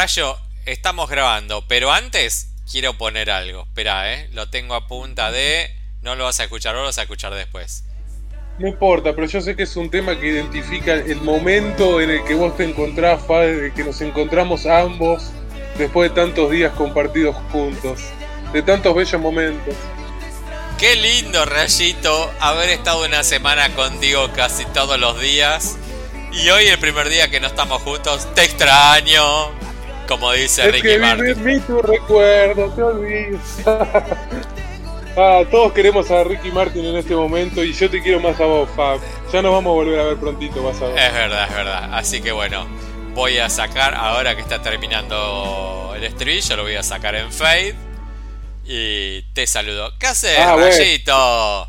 Rayo, estamos grabando, pero antes quiero poner algo. Espera, eh. Lo tengo a punta de. No lo vas a escuchar, lo vas a escuchar después. No importa, pero yo sé que es un tema que identifica el momento en el que vos te encontrás, Fade, que nos encontramos ambos después de tantos días compartidos juntos, de tantos bellos momentos. Qué lindo, Rayito, haber estado una semana contigo casi todos los días. Y hoy, el primer día que no estamos juntos, te extraño. Como dice es Ricky que Martin. mí tu recuerdo, te olvides. ah, todos queremos a Ricky Martin en este momento y yo te quiero más a vos, Fab. Ya nos vamos a volver a ver prontito, vas a ver. Es verdad, es verdad. Así que bueno, voy a sacar, ahora que está terminando el estribillo, lo voy a sacar en Fade. Y te saludo. ¿Qué haces, Ah. Rayito?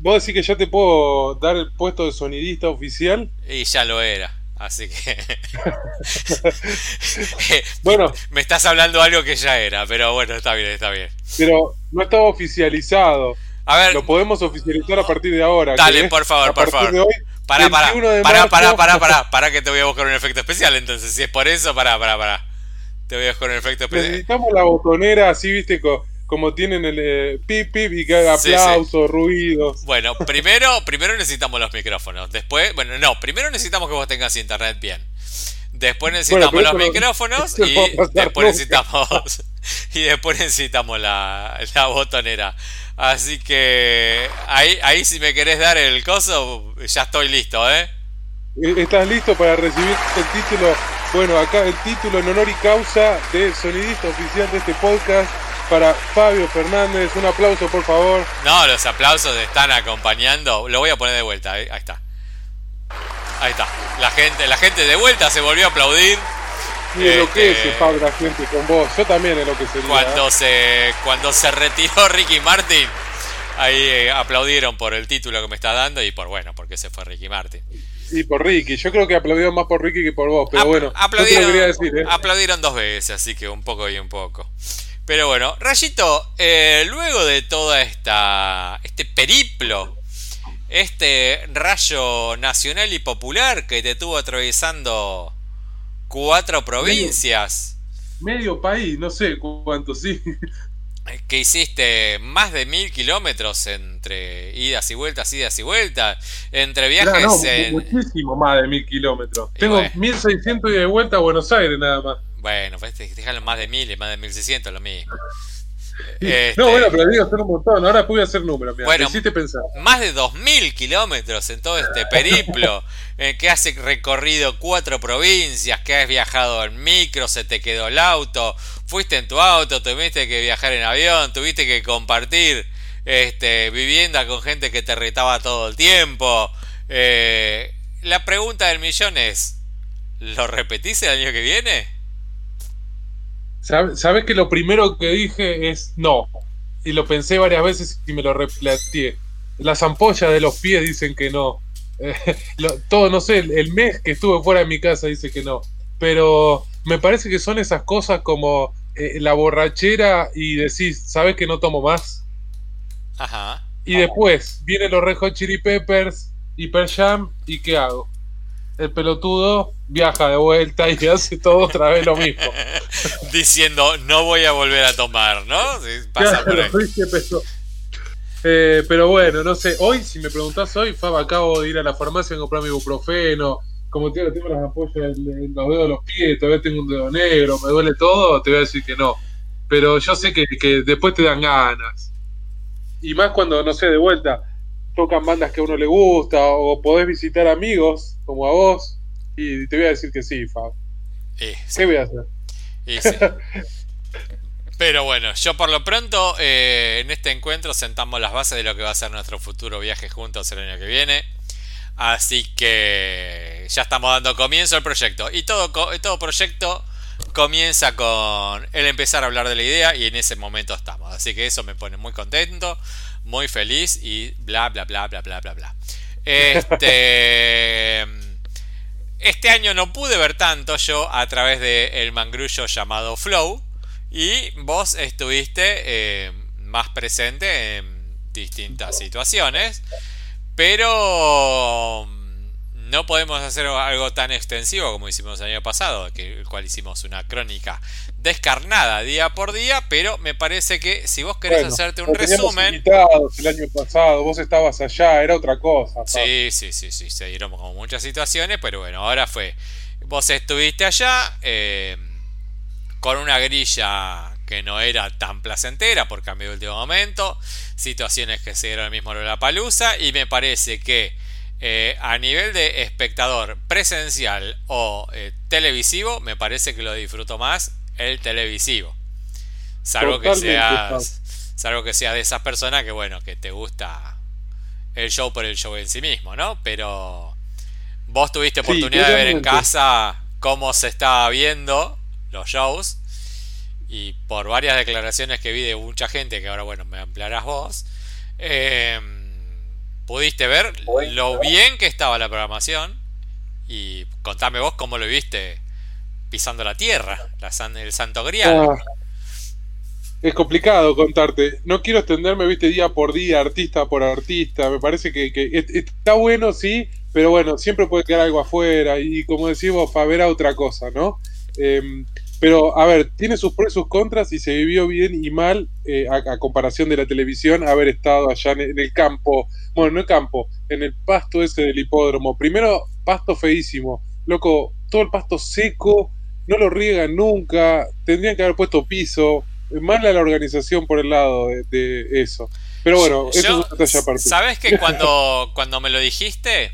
¿Vos decís que ya te puedo dar el puesto de sonidista oficial? Y ya lo era. Así que. Bueno. Me estás hablando algo que ya era, pero bueno, está bien, está bien. Pero no estaba oficializado. A ver, Lo podemos oficializar a partir de ahora. Dale, por favor, A por favor. de hoy, Pará, pará, 21 de pará, pará, pará, pará, pará que te voy a buscar un efecto especial entonces. Si es por eso, pará, pará, pará. Te voy a buscar un efecto especial. Necesitamos la botonera así, viste, co- como tienen el eh, pip pip y que haga Sí, sí. aplausos, ruidos. Bueno, primero, primero necesitamos los micrófonos. Después, bueno, no, primero necesitamos que vos tengas internet bien. Después necesitamos los no- micrófonos y no después necesitamos y después necesitamos la, la botonera. Así que ahí, ahí si me querés dar el coso, ya estoy listo, ¿eh? Eh, ¿Estás listo para recibir el título? Bueno, acá el título en honor y causa de sonidista oficial de este podcast para Fabio Fernández. Un aplauso, por favor. No, los aplausos están acompañando. Lo voy a poner de vuelta, ahí, ahí está. Ahí está. La gente, la gente de vuelta se volvió a aplaudir. Y enloquece, Este- Fabio, la gente con vos. Yo también enloquecería. Cuando se, cuando se retiró Ricky Martin, ahí eh, aplaudieron por el título que me está dando y por bueno, porque se fue Ricky Martin. Y por Ricky. Yo creo que aplaudió más por Ricky que por vos. Pero bueno, yo te aplaudieron, lo quería decir, ¿eh? aplaudieron dos veces, así que un poco y un poco. Pero bueno, Rayito, eh, luego de toda esta este periplo, este rayo nacional y popular que te tuvo atravesando cuatro provincias, Medio país, no sé cuánto, sí. que hiciste más de mil kilómetros entre idas y vueltas, idas y vueltas, entre viajes no, en... muchísimo más de mil kilómetros. Y Tengo bueno. 1600 y de vuelta a Buenos Aires nada más. Bueno, pues déjalo más de mil y más de mil seiscientos, lo mismo. No, Este, bueno, pero digo, son un montón. Ahora pude hacer números, mira. Bueno, hiciste pensar. más de 2.000 kilómetros en todo este periplo, en que has recorrido cuatro provincias, que has viajado en micro, se te quedó el auto, fuiste en tu auto, tuviste que viajar en avión, tuviste que compartir este, vivienda con gente que te retaba todo el tiempo. Eh, la pregunta del millón es, ¿lo repetís el año que viene? Sab- Sabes que lo primero que dije es no. Y lo pensé varias veces y me lo replanteé. Las ampollas de los pies dicen que no. Eh, lo- todo, no sé, el, el mes que estuve fuera de mi casa dice que no. Pero me parece que son esas cosas como eh, la borrachera y decís, ¿sabes que no tomo más? Ajá. Y después vienen los Red Hot Chili Peppers y Pearl Jam y ¿qué hago? El pelotudo viaja de vuelta y hace todo otra vez lo mismo. Diciendo, no voy a volver a tomar, ¿no? Sí, pasa por ahí. Claro, eh, pero bueno, no sé. Hoy, si me preguntás hoy, Fab, acabo de ir a la farmacia a comprar mi ibuprofeno. Como tengo las ampollas en, en los dedos de los pies, todavía tengo un dedo negro, me duele todo, te voy a decir que no. Pero yo sé que, que después te dan ganas. Y más cuando, no sé, de vuelta, tocan bandas que a uno le gusta, o podés visitar amigos, como a vos, y te voy a decir que sí, Fab. Sí, ¿Qué voy a hacer? sí. Pero bueno, yo por lo pronto eh, en este encuentro sentamos las bases de lo que va a ser nuestro futuro viaje juntos el año que viene. Así que ya estamos dando comienzo al proyecto. Y todo, todo proyecto comienza con el empezar a hablar de la idea y en ese momento estamos. Así que eso me pone muy contento, muy feliz y bla bla bla bla bla bla bla. Este este año no pude ver tanto yo a través del mangrullo llamado Flow y vos estuviste eh, más presente en distintas situaciones, pero mm, no podemos hacer algo tan extensivo como hicimos el año pasado, el cual hicimos una crónica descarnada día por día, pero me parece que si vos querés hacerte un resumen... el año pasado, vos estabas allá, era otra cosa. Sí, sí, sí, sí, se dieron como muchas situaciones, pero bueno, ahora fue... Vos estuviste allá eh, con una grilla que no era tan placentera por cambio de último momento, situaciones que se dieron al mismo la palusa y me parece que eh, a nivel de espectador presencial o eh, televisivo, me parece que lo disfruto más el televisivo. Salvo que seas, salvo que seas de esas personas que bueno, que te gusta el show por el show en sí mismo, ¿no? Pero vos tuviste oportunidad de ver en casa cómo se estaba viendo los shows. Y por varias declaraciones que vi de mucha gente, que ahora bueno, me ampliarás vos, eh, pudiste ver lo bien que estaba la programación. Y contame vos cómo lo viste pisando la tierra, la el Santo Grial. Ah, es complicado contarte. No quiero extenderme, viste, día por día, artista por artista. Me parece que, está bueno, sí, pero bueno, siempre puede quedar algo afuera. Y como decimos, para ver a otra cosa, ¿no? Em, pero, a ver, tiene sus pros y sus contras y se vivió bien y mal eh, a, comparación de la televisión haber estado allá en, el campo, bueno, no el campo, en el pasto ese del hipódromo. Primero, pasto feísimo, loco, todo el pasto seco, no lo riegan nunca, tendrían que haber puesto piso, mala la organización por el lado de, eso. Pero bueno, eso es aparte. ¿Sabes que cuando, cuando me lo dijiste,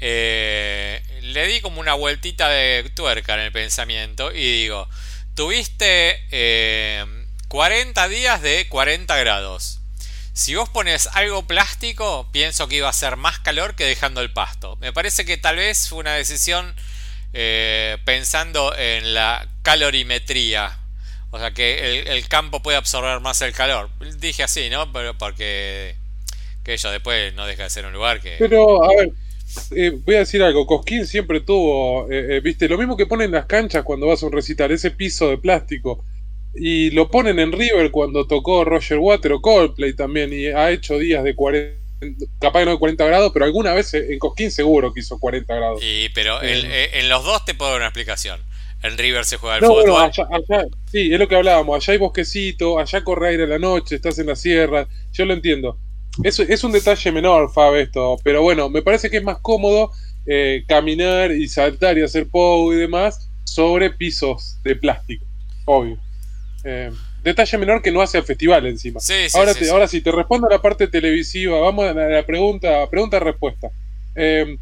eh, le di como una vueltita de tuerca en el pensamiento y digo, tuviste 40 eh, días de 40 grados. Si vos pones algo plástico, pienso que iba a ser más calor que dejando el pasto. Me parece que tal vez fue una decisión eh, pensando en la calorimetría. O sea, que el, campo puede absorber más el calor. Dije así, ¿no? Pero porque que ello después no deja de ser un lugar que... Pero, a ver, eh, voy a decir algo, Cosquín siempre tuvo, eh, eh, viste, lo mismo que ponen las canchas cuando vas a un recital, ese piso de plástico. Y lo ponen en River cuando tocó Roger Water o Coldplay también, y ha hecho días de 40, capaz no de 40 grados, pero alguna vez en Cosquín seguro que hizo 40 grados. Y, pero en, los dos te puedo dar una explicación. En River se juega el fútbol. sí, es lo que hablábamos. Allá hay bosquecito, allá corre aire a la noche, estás en la sierra. Yo lo entiendo. Es, es un detalle menor, Fab, esto, pero bueno, me parece que es más cómodo eh, caminar y saltar y hacer pogo y demás sobre pisos de plástico, obvio. Eh, detalle menor que no hace al festival encima. ahora, sí, ahora sí, te respondo a la parte televisiva, vamos a la pregunta, pregunta-respuesta. Eh,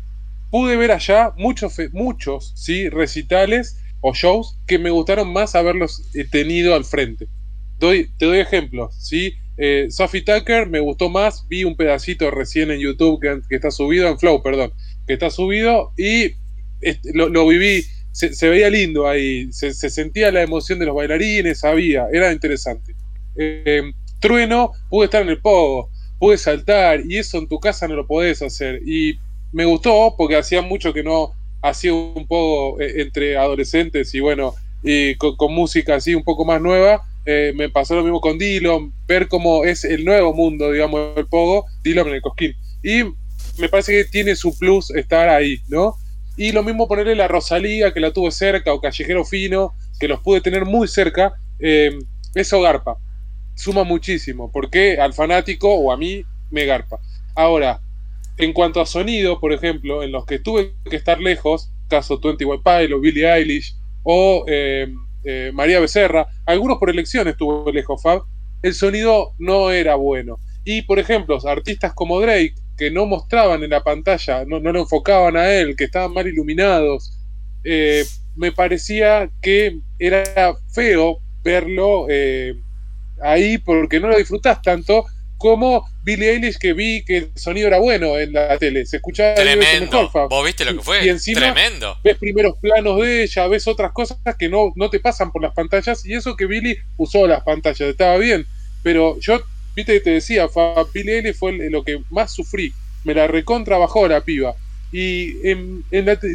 pude ver allá muchos, muchos ¿sí? recitales o shows que me gustaron más haberlos tenido al frente. Doy, te doy ejemplos, ¿sí? Eh, Sophie Tucker me gustó más, vi un pedacito recién en YouTube que, está subido, en Flow, perdón, que está subido y lo, viví, se, veía lindo ahí, se, sentía la emoción de los bailarines, había, era interesante. Eh, trueno, pude estar en el pogo, pude saltar y eso en tu casa no lo podés hacer. Y me gustó porque hacía mucho que no hacía un poco eh, entre adolescentes y bueno, y con música así un poco más nueva eh, me pasó lo mismo con Dillon, ver cómo es el nuevo mundo, digamos, del Pogo, Dillon en el Cosquín. Y me parece que tiene su plus estar ahí, ¿no? Y lo mismo ponerle la Rosalía, que la tuve cerca, o Callejero Fino, que los pude tener muy cerca, eh, eso garpa. Suma muchísimo, porque al fanático o a mí me garpa. Ahora, en cuanto a sonido, por ejemplo, en los que tuve que estar lejos, caso 21 Pilot, Billie Eilish, o eh, eh, María Becerra, algunos por elecciones tuvo lejos Fab, el sonido no era bueno. Y por ejemplo, artistas como Drake, que no mostraban en la pantalla, no, no lo enfocaban a él, que estaban mal iluminados, eh, me parecía que era feo verlo eh, ahí porque no lo disfrutás tanto como Billie Eilish que vi que el sonido era bueno en la tele, se escuchaba tremendo. ¿Vos viste lo que fue? Y encima tremendo. ves primeros planos de ella, ves otras cosas que no, no te pasan por las pantallas y eso que Billie usó las pantallas, estaba bien, pero yo, viste que te decía, Eilish fue lo que más sufrí, me la recontra bajó la piba. Y en,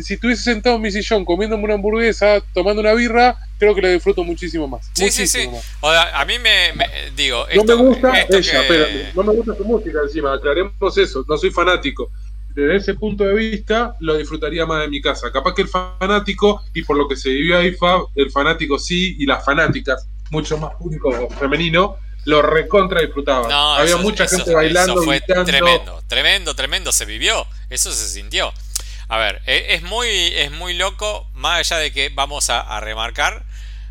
si estuviese sentado en mi sillón comiéndome una hamburguesa, tomando una birra, creo que la disfruto muchísimo más. Sí, sí, sí. O sea, a mí me, digo. no me gusta ella, pero no me gusta su música encima, aclaremos eso, no soy fanático. desde ese punto de vista lo disfrutaría más de mi casa. Capaz que el fanático, y por lo que se vivió ahí, el fanático sí, y las fanáticas, mucho más público femenino, lo recontra disfrutaban. Había mucha gente bailando. Eso fue tremendo, tremendo, tremendo, se vivió, eso se sintió. A ver, e, es muy, es muy loco, más allá de que vamos a, remarcar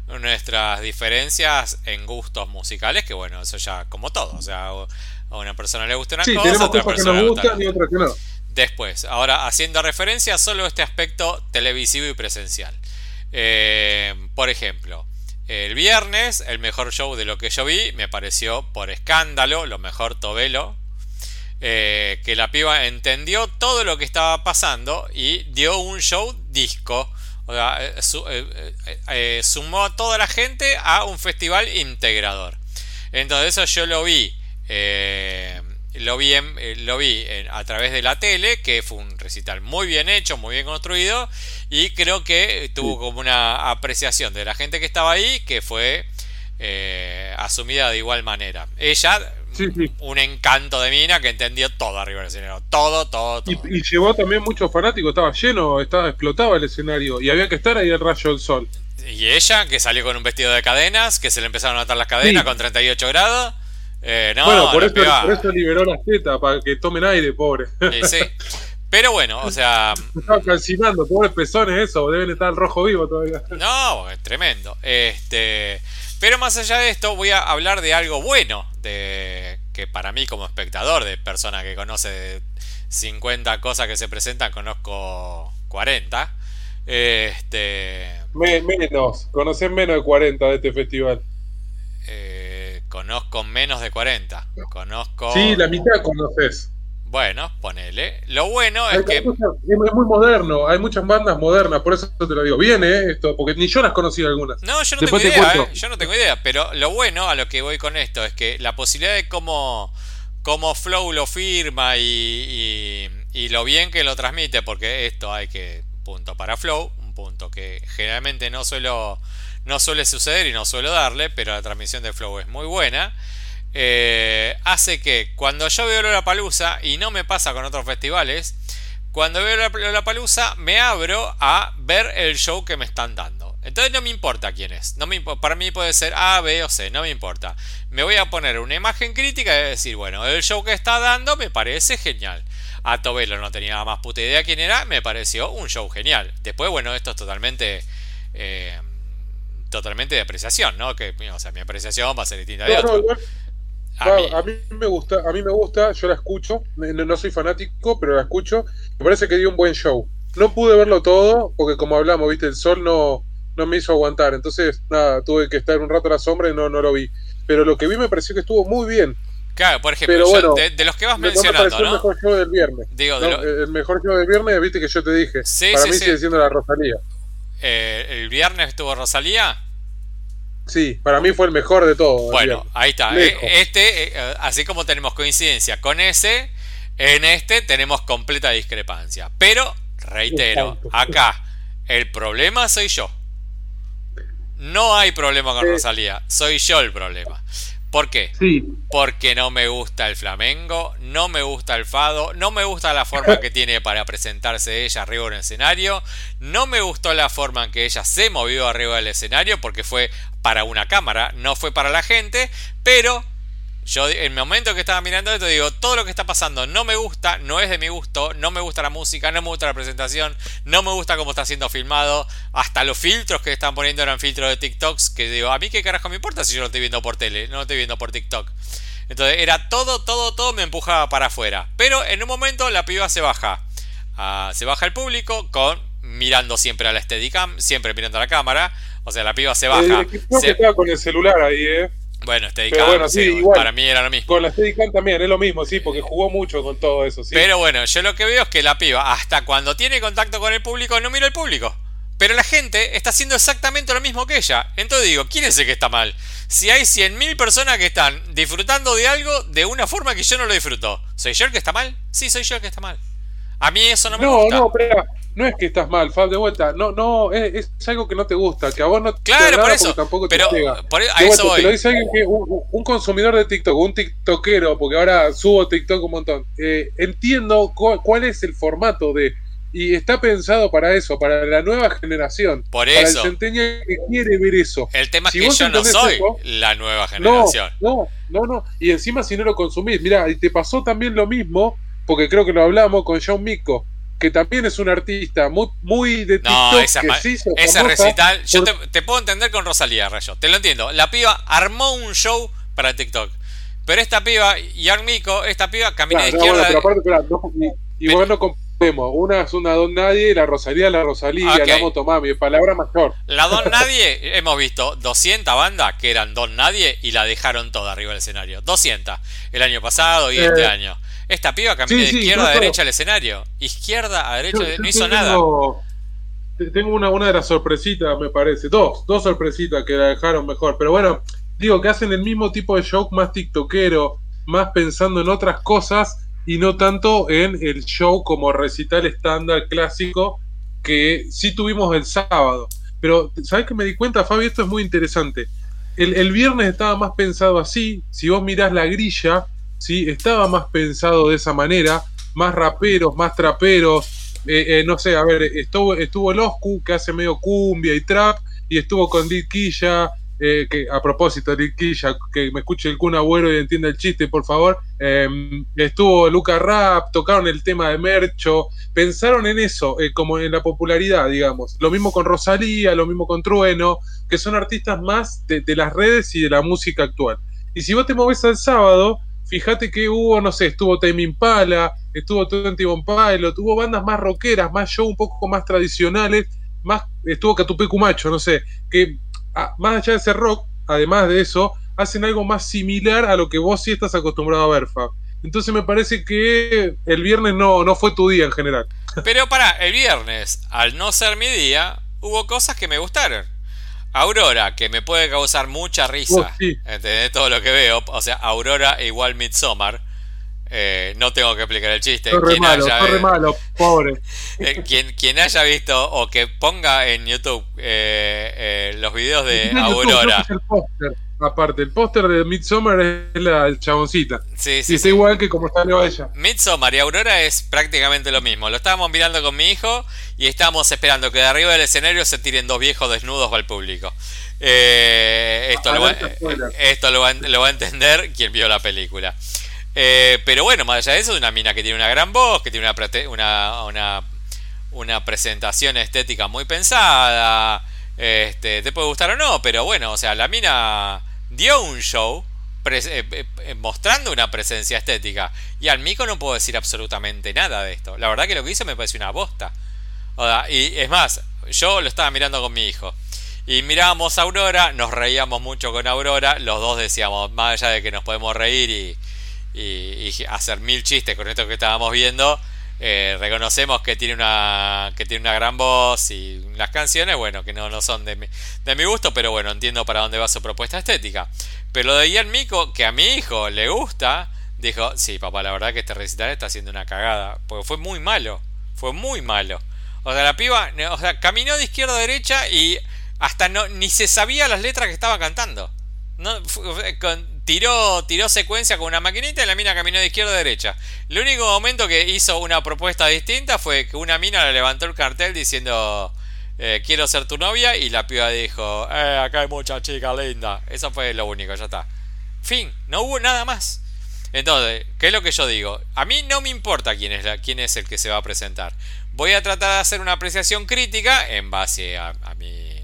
nuestras diferencias en gustos musicales, que bueno, eso ya como todo, o sea, a una persona le gusta una cosa, a otra persona le gusta y otra que no. Después, ahora haciendo referencia solo a este aspecto televisivo y presencial. Eh, por ejemplo, el viernes, el mejor show de lo que yo vi, me pareció por escándalo, lo mejor Tobelo, eh, que la piba entendió todo lo que estaba pasando y dio un show disco. O sea, eh, eh, sumó a toda la gente a un festival integrador. Entonces eso yo lo vi. Lo vi, lo vi a través de la tele, que fue un recital muy bien hecho, muy bien construido, y creo que tuvo como una apreciación de la gente que estaba ahí, que fue asumida de igual manera. Ella un encanto de mina que entendió todo arriba del escenario. Todo, todo, todo. Y, llevó también muchos fanáticos, estaba lleno, estaba explotado el escenario y había que estar ahí el rayo del sol. Y ella, que salió con un vestido de cadenas, que se le empezaron a atar las cadenas con 38 grados. Eh, no, bueno, por eso, liberó las tetas, para que tomen aire, pobre. sí. Pero bueno, o sea. Estaba calcinando, pobres pezones, eso, deben estar rojo vivo todavía. No, es tremendo. Este. Pero más allá de esto, voy a hablar de algo bueno, de que para mí como espectador, de persona que conoce 50 cosas que se presentan, conozco 40. Este, menos, conoces menos de 40 de este festival. Eh, conozco menos de 40. Conozco. Sí, la mitad conoces. Bueno, ponele. Lo bueno es que. es muy moderno, hay muchas bandas modernas, por eso te lo digo. Viene esto, porque ni yo las conocí algunas. No, yo no tengo idea, ¿eh? yo no tengo idea, pero lo bueno a lo que voy con esto es que la posibilidad de cómo, cómo Flow lo firma y, y, lo bien que lo transmite, porque esto hay que. Punto para Flow, un punto que generalmente no suelo. No suele suceder y no suelo darle, pero la transmisión de Flow es muy buena. Eh, hace que cuando yo veo la Palusa y no me pasa con otros festivales, cuando veo la Palusa me abro a ver el show que me están dando. Entonces no me importa quién es. No me para mí puede ser A, B o C, no me importa. Me voy a poner una imagen crítica y decir, bueno, el show que está dando me parece genial. A Tobelo no tenía más puta idea quién era, me pareció un show genial. Después, bueno, esto es totalmente... Eh, totalmente de apreciación, ¿no? Que, o sea, mi apreciación va a ser distinta de otro. A, mí. me gusta, a mí me gusta, yo la escucho, no, soy fanático, pero la escucho. Me parece que dio un buen show. No pude verlo todo, porque como hablamos, viste, el sol no, no me hizo aguantar. Entonces, nada, tuve que estar un rato a la sombra y no, no lo vi. Pero lo que vi me pareció que estuvo muy bien. Claro, por ejemplo, de, los que vas mencionando, ¿no? El mejor show del viernes. Digo, El mejor show del viernes, viste que yo te dije. Para mí sigue siendo la Rosalía. Eh, ¿El viernes estuvo Rosalía? Sí, para mí fue el mejor de todos. Bueno, ahí está. Eh, este, eh, así como tenemos coincidencia con ese, en este tenemos completa discrepancia. Pero, reitero, acá el problema soy yo. No hay problema con Rosalía, soy yo el problema. ¿Por qué? Sí. Porque no me gusta el flamengo, no me gusta el fado, no me gusta la forma que tiene para presentarse ella arriba en el escenario, no me gustó la forma en que ella se movió arriba del escenario porque fue para una cámara, no fue para la gente, pero yo en el momento que estaba mirando esto digo, todo lo que está pasando no me gusta, no es de mi gusto, no me gusta la música, no me gusta la presentación, no me gusta cómo está siendo filmado, hasta los filtros que están poniendo eran filtros de TikToks, que digo, a mí qué carajo me importa si yo lo estoy viendo por tele, no lo estoy viendo por TikTok. Entonces era todo, todo, todo me empujaba para afuera. Pero en un momento la piba se baja. Ah, se baja el público con mirando siempre a la Steadicam, siempre mirando a la cámara. O sea, la piba se baja. se... estaba con el celular ahí, eh. Bueno, Steadicam, sí, para mí era lo mismo. Con la Steadicam también es lo mismo, sí, porque jugó mucho con todo eso, sí. Pero bueno, yo lo que veo es que la piba, hasta cuando tiene contacto con el público, no mira el público. Pero la gente está haciendo exactamente lo mismo que ella. Entonces digo, ¿quién es el que está mal? Si hay 100.000 personas que están disfrutando de algo de una forma que yo no lo disfruto, ¿soy yo el que está mal? Sí, soy yo el que está mal. A mí eso no me gusta. No, no, pero no es que estás mal, Fab, de vuelta. No, no, es, algo que no te gusta, que a vos no claro, te por eso, tampoco pero, te llega. Por, a eso Te lo dice alguien que un, consumidor de TikTok, un TikTokero, porque ahora subo TikTok un montón. Eh, entiendo cuál es el formato de y está pensado para eso, para la nueva generación. Por eso. Para el centeño que quiere ver eso. El tema es que yo no soy la nueva generación. No, no, no, Y encima si no lo consumís, mira, y te pasó también lo mismo, porque creo que lo hablamos con John Mico, que también es un artista muy, muy de TikTok. No, esa, esa recital, yo te, puedo entender con Rosalía, Rayo, te lo entiendo. La piba armó un show para TikTok. Pero esta piba, John Mico, esta piba camina de izquierda. pero aparte, y, bueno, una es una Don Nadie y la Rosalía la Rosalía, la Motomami, palabra mayor. La Don Nadie, hemos visto 200 bandas que eran Don Nadie y la dejaron toda arriba del escenario. 200 el año pasado y este eh, año. Esta piba caminó de izquierda a derecha al escenario. Izquierda a derecha, no hizo nada. Tengo una, una de las sorpresitas, me parece. Dos, dos sorpresitas que la dejaron mejor. Pero bueno, digo que hacen el mismo tipo de show más tiktokero, más pensando en otras cosas y no tanto en el show como recital estándar clásico que sí tuvimos el sábado. Pero, ¿sabes que me di cuenta, Fabio? Esto es muy interesante. El, viernes estaba más pensado así, si vos mirás la grilla, ¿sí? estaba más pensado de esa manera, más raperos, más traperos, eh, eh, no sé, a ver, estuvo, estuvo el Oscu, que hace medio cumbia y trap, y estuvo con Dick eh, que a propósito, Riquilla, que me escuche el Kun Agüero y entienda el chiste, por favor. Em, estuvo Luca Rap, tocaron el tema de Mercho, pensaron en eso, eh, como en la popularidad, digamos. Lo mismo con Rosalía, lo mismo con Trueno, que son artistas más de, las redes y de la música actual. Y si vos te movés al sábado, fíjate que hubo, no sé, estuvo Time Impala, estuvo Twenty One Pilot, tuvo bandas más rockeras, más show un poco más tradicionales, más estuvo Catupecu Macho, no sé, que más allá de ese rock, además de eso, hacen algo más similar a lo que vos sí estás acostumbrado a ver, Fab. Entonces me parece que el viernes no, no fue tu día en general. Pero para, el viernes, al no ser mi día, hubo cosas que me gustaron. Aurora, que me puede causar mucha risa. Oh, todo lo que veo. O sea, Aurora igual Midsommar. Eh, no tengo que explicar el chiste. Quien malo, haya, malo, pobre. Eh, quien, quien, haya visto o que ponga en YouTube eh, los videos de Aurora. Aparte, el póster de Midsommar es la chaboncita. Sí, sí, y está igual que como está ella. Midsommar y Aurora es prácticamente lo mismo. Lo estábamos mirando con mi hijo y estábamos esperando que de arriba del escenario se tiren dos viejos desnudos al público. esto, lo va, esto lo va a entender quien vio la película. Eh, pero bueno, más allá de eso, es una mina que tiene una gran voz, que tiene una, una, una, presentación estética muy pensada. Este, te puede gustar o no, pero bueno, o sea, la mina dio un show eh, eh, mostrando una presencia estética. Y al Mico no puedo decir absolutamente nada de esto. La verdad que lo que hizo me parece una bosta. y es más, yo lo estaba mirando con mi hijo. Y mirábamos a Aurora, nos reíamos mucho con Aurora, los dos decíamos, más allá de que nos podemos reír y, hacer mil chistes con esto que estábamos viendo, eh, reconocemos que tiene una que tiene una gran voz y las canciones, bueno, que no, no son de mi, de mi gusto, pero bueno, entiendo para dónde va su propuesta estética. Pero lo de Ian Mico, que a mi hijo le gusta, dijo, sí, papá, la verdad que este recital está haciendo una cagada, porque fue muy malo, fue muy malo. O sea, la piba, o sea, caminó de izquierda a derecha y hasta no ni se sabía las letras que estaba cantando. No, con, tiró, tiró secuencia con una maquinita y la mina caminó de izquierda a derecha. El único momento que hizo una propuesta distinta fue que una mina le levantó el cartel diciendo eh, quiero ser tu novia y la piba dijo eh, acá hay mucha chica linda. Eso fue lo único, ya está. Fin, no hubo nada más. Entonces, ¿qué es lo que yo digo? A mí no me importa quién es, la, quién es el que se va a presentar. Voy a tratar de hacer una apreciación crítica en base a, a mi,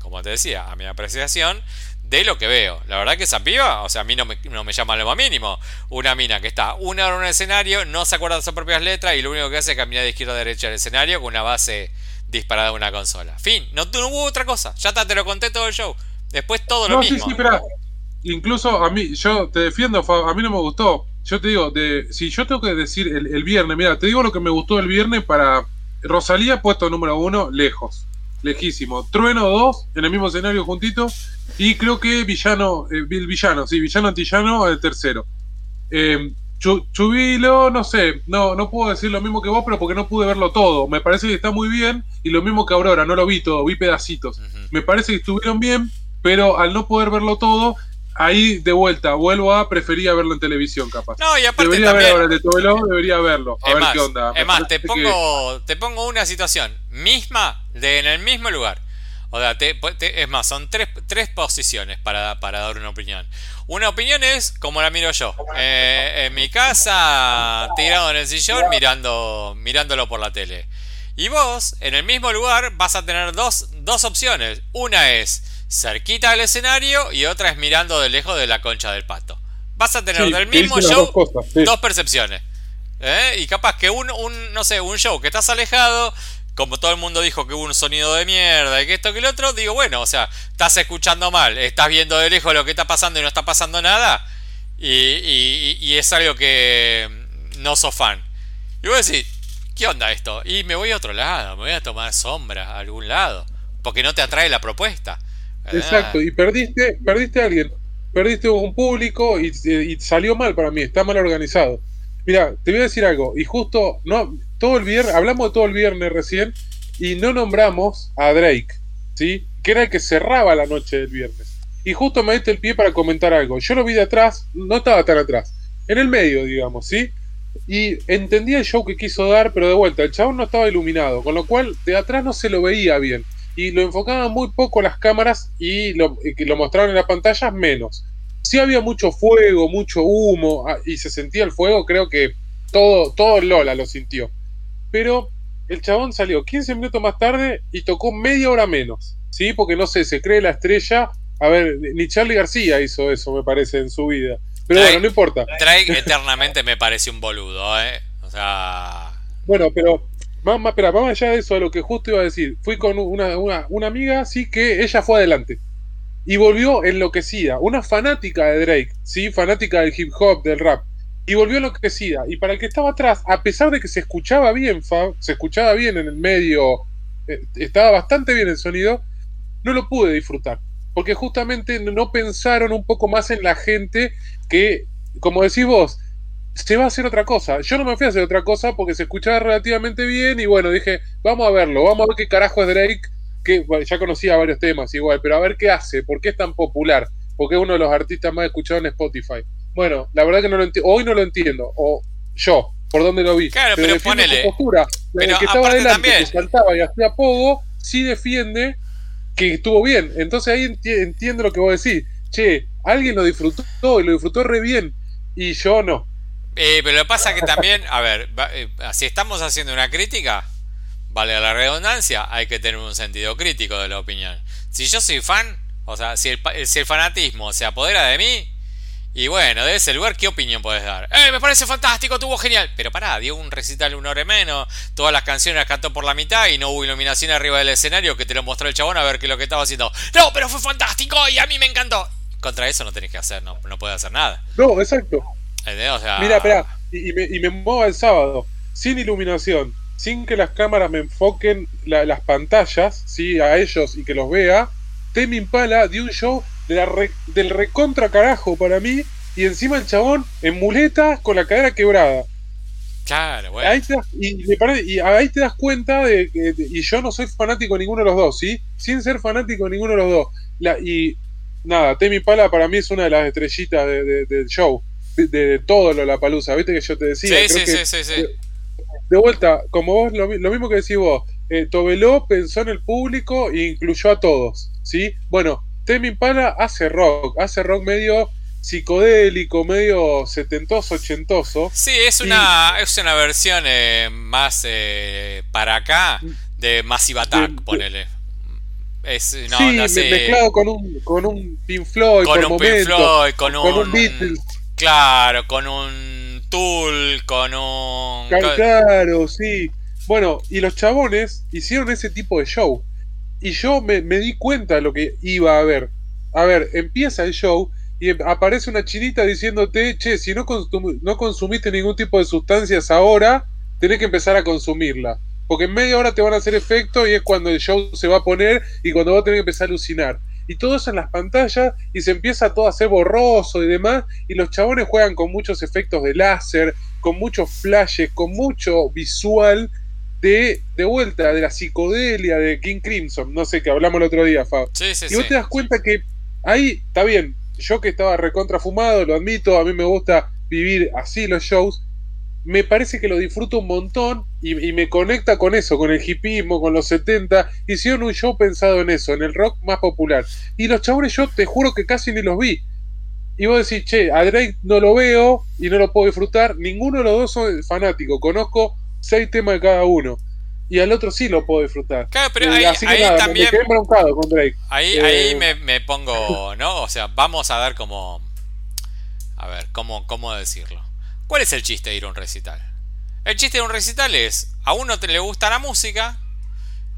como te decía, a mi apreciación de lo que veo. La verdad que esa piba, o sea, a mí no me, no me llama lo más mínimo. Una mina que está una hora en un escenario, no se acuerda de sus propias letras y lo único que hace es caminar de izquierda a derecha del escenario con una base disparada de una consola. Fin, no, hubo otra cosa. Ya te lo conté todo el show. Después todo lo mismo. Sí, sí, pero incluso a mí, yo te defiendo, a mí no me gustó. Yo te digo, de, si yo tengo que decir el, el viernes, mira, te digo lo que me gustó el viernes para Rosalía, puesto número uno, lejos lejísimo. Trueno 2 en el mismo escenario juntito. Y creo que Villano, eh, Villano, sí, Villano Antillano el tercero. Eh, Chubilo, no sé, no, no puedo decir lo mismo que vos, pero porque no pude verlo todo. Me parece que está muy bien, y lo mismo que Aurora, no lo vi todo, vi pedacitos. Me parece que estuvieron bien, pero al no poder verlo todo, ahí de vuelta, vuelvo a prefería verlo en televisión, capaz. No, y aparte debería también, ver ahora el de Tobelo, debería verlo. A es ver más, qué onda. Es más, te pongo, te pongo una situación misma de en el mismo lugar. O sea, te- te- es más, son tres, tres posiciones para, para dar una opinión. Una opinión es como la miro yo. Eh, en mi casa, tirado en el sillón, mirando, mirándolo por la tele. Y vos, en el mismo lugar, vas a tener dos, dos opciones. Una es cerquita del escenario y otra es mirando de lejos de la concha del pato. Vas a tener Sí, del mismo show dos cosas, sí. dos percepciones. ¿Eh? Y capaz que un, un, no sé, un show que estás alejado, como todo el mundo dijo que hubo un sonido de mierda y que esto que el otro, digo, bueno, o sea, estás escuchando mal, estás viendo de lejos lo que está pasando y no está pasando nada, y, y- y es algo que no sos fan. Y vos decís, ¿qué onda esto? Y me voy a otro lado, me voy a tomar sombra a algún lado, porque no te atrae la propuesta. Ah, Exacto, y perdiste, perdiste a alguien, perdiste un público y, y salió mal para mí, está mal organizado. Mira, te voy a decir algo, y justo, no, todo el viernes, hablamos de todo el viernes recién, y no nombramos a Drake, ¿sí? Que era el que cerraba la noche del viernes. Y justo me diste el pie para comentar algo. Yo lo vi de atrás, no estaba tan atrás, en el medio, digamos, ¿sí? Y entendía el show que quiso dar, pero de vuelta, el chabón no estaba iluminado, con lo cual de atrás no se lo veía bien. Y lo enfocaban muy poco las cámaras y lo, y lo mostraron en las pantallas menos. Sí había mucho fuego, mucho humo, ah, y se sentía el fuego, creo que todo, todo Lola lo sintió. Pero el chabón salió 15 minutos más tarde y tocó media hora menos, ¿sí? Porque no sé, se cree la estrella. A ver, ni Charlie García hizo eso, me parece, en su vida. Pero Drake- bueno, no importa. Drake eternamente me parece un boludo, ¿eh? O sea... Bueno, pero más, más, espera, vamos allá de eso, de lo que justo iba a decir. Fui con una, una, una amiga, sí, que ella fue adelante. Y volvió enloquecida. Una fanática de Drake, sí, fanática del hip hop, del rap. Y volvió enloquecida. Y para el que estaba atrás, a pesar de que se escuchaba bien, Fab, se escuchaba bien en el medio, eh, estaba bastante bien el sonido, no lo pude disfrutar. Porque justamente no pensaron un poco más en la gente que, como decís vos, se va a hacer otra cosa. Yo no me fui a hacer otra cosa porque se escuchaba relativamente bien y bueno, dije, vamos a verlo, vamos a ver qué carajo es Drake, que bueno, ya conocía varios temas igual, pero a ver qué hace, por qué es tan popular, porque es uno de los artistas más escuchados en Spotify. Bueno, la verdad que no lo enti- hoy no lo entiendo, o yo, por dónde lo vi. Claro, pero defiende ponele. su postura. Pero el que estaba adelante, también. que saltaba y hacía pogo, sí defiende que estuvo bien. Entonces ahí enti- entiendo lo que vos decís. Che, alguien lo disfrutó y lo disfrutó re bien, y yo no. Eh, pero lo que pasa que también, a ver, eh, si estamos haciendo una crítica, vale la redundancia, hay que tener un sentido crítico de la opinión. Si yo soy fan, o sea, si el, si el fanatismo se apodera de mí, y bueno, de ese lugar, ¿qué opinión puedes dar? ¡Eh, me parece fantástico, tuvo genial! Pero pará, dio un recital una hora y menos, todas las canciones las cantó por la mitad y no hubo iluminación arriba del escenario que te lo mostró el chabón a ver qué es lo que estaba haciendo. ¡No, pero fue fantástico y a mí me encantó! Contra eso no tenés que hacer, no, no puedes hacer nada. No, exacto. ¿Entendés? O sea, Mira, espera, y, y me, y me muevo el sábado, sin iluminación, sin que las cámaras me enfoquen la- las pantallas, ¿sí? a ellos y que los vea. Temi Impala dio un show de la re- del recontra carajo para mí, y encima el chabón en muletas con la cadera quebrada. Claro, bueno. Ahí te das, y, ahí te das cuenta de que, y yo no soy fanático de ninguno de los dos, ¿sí? Sin ser fanático de ninguno de los dos. La, y nada, Temi Pala para mí es una de las estrellitas de- de- del show, de, de todo lo la palusa, ¿viste que yo te decía? Sí, Creo sí, que- sí, sí, sí. De vuelta, como vos, lo, lo mismo que decís vos, eh, Tobeló pensó en el público e incluyó a todos, ¿sí? Bueno, Temi Impala hace rock, hace rock medio psicodélico, medio setentoso, ochentoso. Sí, es una, es una versión eh, más eh, para acá de Massive Attack, De- ponele. Es sí, mezclado con un, con un Pink Floyd con por un Pink momentos, Floyd, con un, un Beatles. Claro, con un Tool, con un. Claro, claro, sí. Bueno, y los chabones hicieron ese tipo de show. Y yo me, me di cuenta de lo que iba a ver. A ver, empieza el show y em- aparece una chinita diciéndote, che, si no, consum- no consumiste ningún tipo de sustancias ahora, tenés que empezar a consumirla. Porque en media hora te van a hacer efecto y es cuando el show se va a poner y cuando vas a tener que empezar a alucinar. Y todo eso en las pantallas y se empieza todo a hacer borroso y demás y los chabones juegan con muchos efectos de láser, con muchos flashes, con mucho visual de, de vuelta de la psicodelia de King Crimson, no sé, que hablamos el otro día, Fab. y vos te das cuenta que ahí está bien, yo que estaba recontrafumado, lo admito, a mí me gusta vivir así los shows, me parece que lo disfruto un montón y, me conecta con eso, con el hipismo, con los 70. Hicieron un show pensado en eso, en el rock más popular. Y los chabones yo te juro que casi ni los vi. Y vos decís, che, a Drake no lo veo y no lo puedo disfrutar. Ninguno de los dos son fanáticos. Conozco seis temas de cada uno. Y al otro sí lo puedo disfrutar. Claro, pero ahí, también. Ahí, ahí eh, me, pongo, ¿no? O sea, vamos a dar como. A ver, ¿cómo, cómo decirlo? ¿Cuál es el chiste de ir a un recital? El chiste de un recital es, a uno te le gusta la música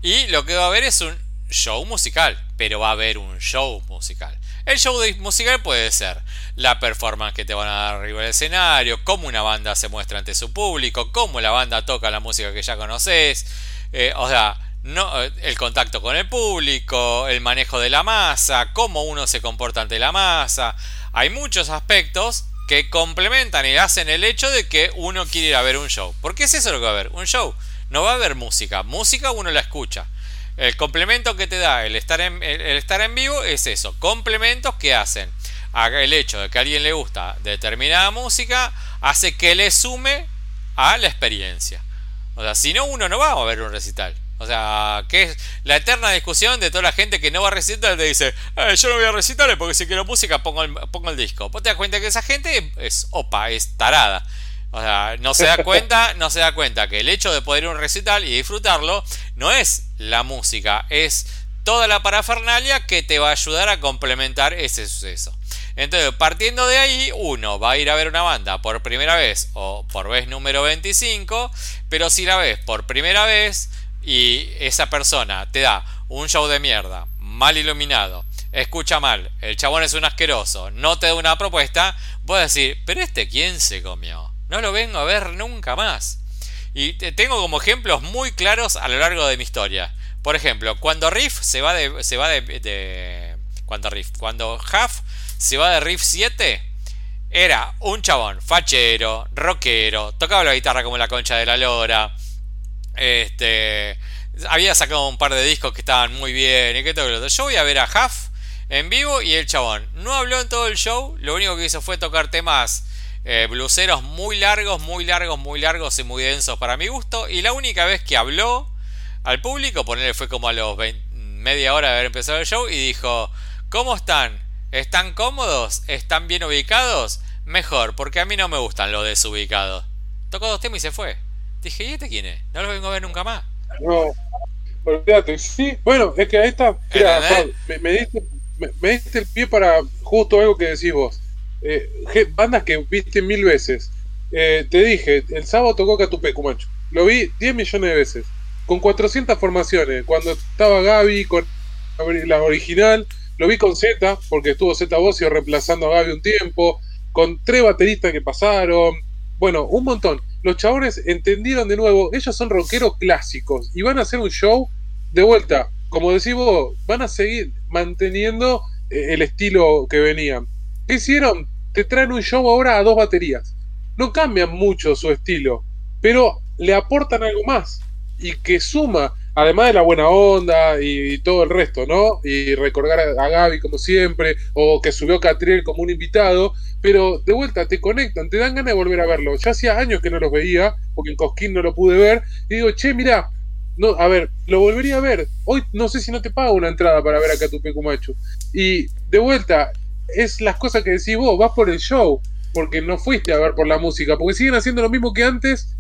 y lo que va a haber es un show musical, pero va a haber un show musical. El show musical puede ser la performance que te van a dar arriba del escenario, cómo una banda se muestra ante su público, cómo la banda toca la música que ya conoces, eh, o sea, eh, el contacto con el público, el manejo de la masa, cómo uno se comporta ante la masa. Hay muchos aspectos que complementan y hacen el hecho de que uno quiere ir a ver un show. Porque es eso lo que va a haber, un show. No va a haber música, música uno la escucha. El complemento que te da el estar en, el estar en vivo es eso, complementos que hacen el hecho de que a alguien le gusta determinada música hace que le sume a la experiencia. O sea, si no, uno no va a ver un recital. O sea, que es la eterna discusión de toda la gente que no va a recitar te dice, eh, yo no voy a recitar porque si quiero música pongo el, pongo el disco. Vos te das cuenta que esa gente es opa, es tarada. O sea, no se da cuenta, no se da cuenta que el hecho de poder ir a un recital y disfrutarlo no es la música, es toda la parafernalia que te va a ayudar a complementar ese suceso. Entonces, partiendo de ahí, uno va a ir a ver una banda por primera vez o por vez número 25, pero si la ves por primera vez, y esa persona te da un show de mierda, mal iluminado, escucha mal, el chabón es un asqueroso, no te da una propuesta, puedes decir, pero este quién se comió, no lo vengo a ver nunca más. Y tengo como ejemplos muy claros a lo largo de mi historia. Por ejemplo, cuando Riff se va de. se va de, cuando Riff. Cuando Huff se va de Riff 7. Era un chabón, fachero, rockero, tocaba la guitarra como la concha de la lora. Este, había sacado un par de discos que estaban muy bien y que todo Yo voy a ver a Huff en vivo y el chabón no habló en todo el show, lo único que hizo fue tocar temas eh, bluseros muy largos, muy largos, muy largos y muy densos para mi gusto. Y la única vez que habló al público, ponerle fue como a los media hora de haber empezado el show y dijo, ¿cómo están? ¿Están cómodos? ¿Están bien ubicados? Mejor, porque a mí no me gustan los desubicados. Tocó dos temas y se fue. Dije, ¿y este quién es? No lo vengo a ver nunca más. No, olvídate. Sí, bueno, es que ahí está. Mira, me, diste, me, diste, el pie para justo algo que decís vos. Eh, bandas que viste mil veces. Eh, te dije, el sábado tocó Catupecu, macho. Lo vi 10 millones de veces. Con 400 formaciones. Cuando estaba Gaby con la original. Lo vi con Z, porque estuvo Z Bocio reemplazando a Gaby un tiempo. Con tres bateristas que pasaron. Bueno, un montón los chabones entendieron de nuevo, ellos son rockeros clásicos y van a hacer un show de vuelta. Como decís vos, van a seguir manteniendo eh, el estilo que venían. ¿Qué hicieron? Te traen un show ahora a dos baterías. No cambian mucho su estilo, pero le aportan algo más y que suma, además de la buena onda y, todo el resto, ¿no? Y recordar a, Gaby como siempre, o que subió Catriel como un invitado, pero de vuelta te conectan, te dan ganas de volver a verlo. Ya hacía años que no los veía, porque en Cosquín no lo pude ver, y digo, che, mira, no, a ver, lo volvería a ver. Hoy no sé si no te pago una entrada para ver a Catupecu Macho. Y de vuelta, es las cosas que decís vos, vas por el show, porque no fuiste a ver por la música, porque siguen haciendo lo mismo que antes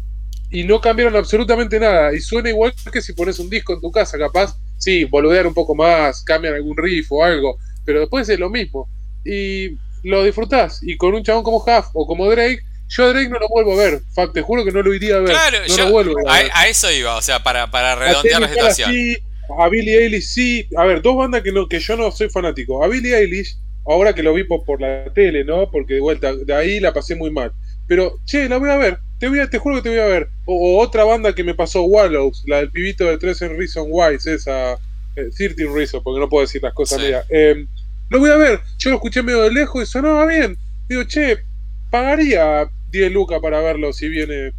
y no cambiaron absolutamente nada. Y suena igual que si pones un disco en tu casa, capaz, sí, boludear un poco más, cambian algún riff o algo, pero después es lo mismo. Y lo disfrutás. Y con un chabón como Huff o como Drake, yo a Drake no lo vuelvo a ver. te juro que no lo iría a ver. Claro, no lo vuelvo a, ver. a, eso iba, o sea, para, para redondear la situación. a Billie Eilish sí. A ver, dos bandas que, no, que yo no soy fanático. A Billie Eilish, ahora que lo vi por, la tele, ¿no? Porque de vuelta, de ahí la pasé muy mal. Pero, che, la voy a ver. Te, voy a, te juro que te voy a ver. O, otra banda que me pasó, Wallows, la del pibito de Tres en Reason Why, esa. eh, 13 Reasons, porque no puedo decir las cosas mías. Eh, lo voy a ver, yo lo escuché medio de lejos y sonaba bien. Digo, che, pagaría 10 lucas para verlo si viene.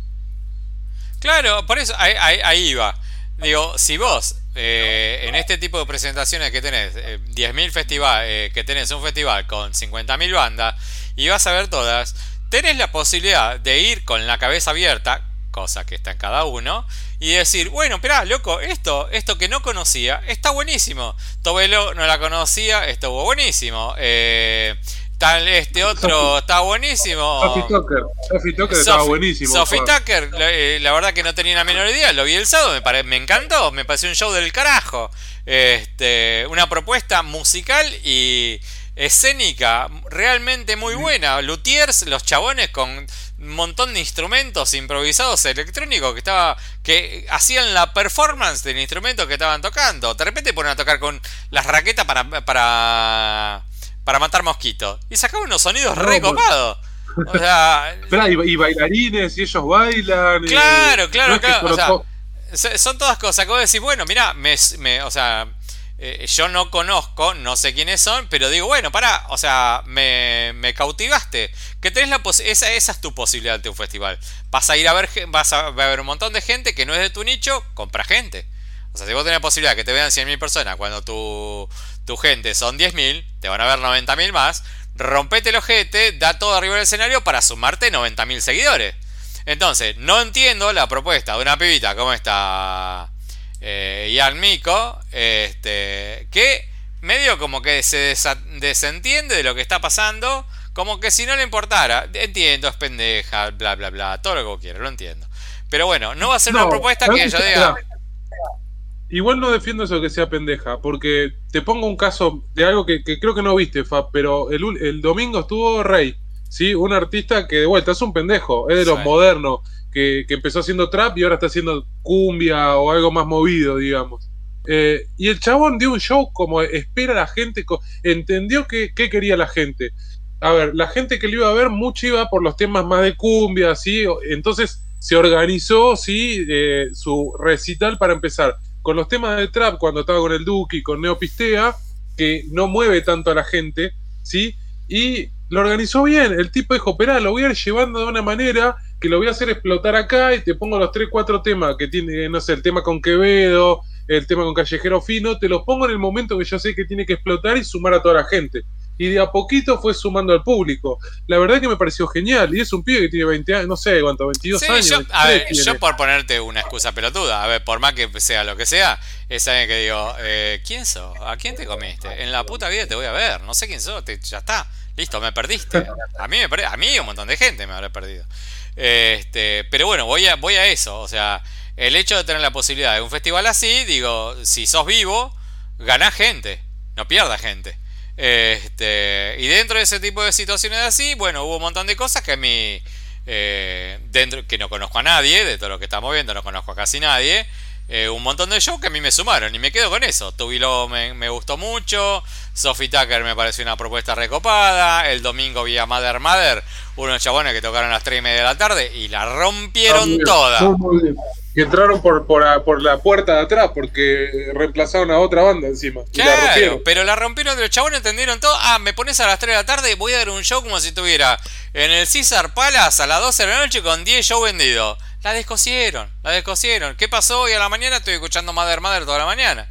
Claro, por eso ahí, ahí, va. Digo, si vos eh, en este tipo de presentaciones que tenés, 10.000 festivales, que tenés un festival con 50.000 bandas y vas a ver todas, tenés la posibilidad de ir con la cabeza abierta, cosa que está en cada uno, y decir, bueno, espera, loco, esto, esto que no conocía, está buenísimo. Tobelo no la conocía, estuvo buenísimo. Eh, tal, este otro está buenísimo. Sophie Tucker, Sophie Tucker estaba buenísimo. Sophie Tucker, eh, la, verdad que no tenía la menor idea, lo vi el sábado, me, me encantó, me pareció un show del carajo. Este, una propuesta musical y escénica realmente muy buena. Luthiers, los chabones con un montón de instrumentos improvisados electrónicos que estaba que hacían la performance del instrumento que estaban tocando. De repente ponen a tocar con las raquetas para para para matar mosquitos y sacaban unos sonidos re copados. O sea, y, bailarines y ellos bailan. Claro, claro, claro. son todas cosas que vos decís, bueno, mira, me, me, o sea, eh, yo no conozco, no sé quiénes son, pero digo, bueno, para, o sea, me, me cautivaste. Que tenés la esa, esa es tu posibilidad de un festival. Vas a ir a ver, vas a, ver un montón de gente que no es de tu nicho, compra gente. O sea, si vos tenés la posibilidad que te vean 100.000 personas cuando tu, tu gente son 10.000, te van a ver 90.000 más, rompete el ojete, da todo arriba del escenario para sumarte 90.000 seguidores. Entonces, no entiendo la propuesta de una pibita como esta eh, y al Mico, este, que medio como que se desentiende de lo que está pasando, como que si no le importara, entiendo, es pendeja, bla, bla, bla, todo lo que quiera, lo entiendo. Pero bueno, no va a ser una propuesta que ella diga... Igual no defiendo eso que sea pendeja, porque te pongo un caso de algo que, creo que no viste, Fab, pero el, el, domingo estuvo Rey, ¿sí? Un artista que de vuelta es un pendejo, es de los modernos, que, empezó haciendo trap y ahora está haciendo cumbia o algo más movido, digamos. Eh, y el chabón dio un show como espera la gente, entendió qué quería la gente. A ver, la gente que lo iba a ver mucho iba por los temas más de cumbia, ¿sí? Entonces se organizó, ¿sí? Eh, su recital para empezar con los temas de trap cuando estaba con el Duque y con Neopistea, que no mueve tanto a la gente, ¿sí? Y lo organizó bien. El tipo dijo, espera, lo voy a ir llevando de una manera que lo voy a hacer explotar acá y te pongo los 3, 4 temas que tiene, no sé, el tema con Quevedo, el tema con Callejero Fino, te los pongo en el momento que yo sé que tiene que explotar y sumar a toda la gente. Y de a poquito fue sumando al público. La verdad que me pareció genial. Y es un pibe que tiene 20 años, no sé cuánto, 22 años. Yo, a ver, yo por ponerte una excusa pelotuda, a ver, por más que sea lo que sea, es alguien que digo, eh, ¿quién sos? ¿A quién te comiste? En la puta vida te voy a ver, no sé quién sos, ya está. Listo, me perdiste. A mí, me a mí un montón de gente me habrá perdido. Este, pero bueno, voy a, voy a eso. O sea, el hecho de tener la posibilidad de un festival así, digo, si sos vivo, ganás gente, no pierdas gente. Este, y dentro de ese tipo de situaciones así, bueno, hubo un montón de cosas que a mí, eh, dentro, que no conozco a nadie, de todo lo que estamos viendo, no conozco a casi nadie. Eh, un montón de shows que a mí me sumaron y me quedo con eso. Tubilo me, me gustó mucho, Sophie Tucker me pareció una propuesta recopada, el domingo vi a Mother Mother, unos chabones que tocaron a las 3 y media de la tarde y la rompieron toda. Y entraron por, por, la puerta de atrás porque reemplazaron a otra banda encima. Claro, pero la rompieron, los chabones entendieron todo. Ah, me pones a las 3 de la tarde, voy a dar un show como si estuviera en el César Palace a las 12 de la noche con 10 shows vendidos. La descosieron, la descosieron. ¿Qué pasó hoy a la mañana? Estoy escuchando Mother Mother toda la mañana.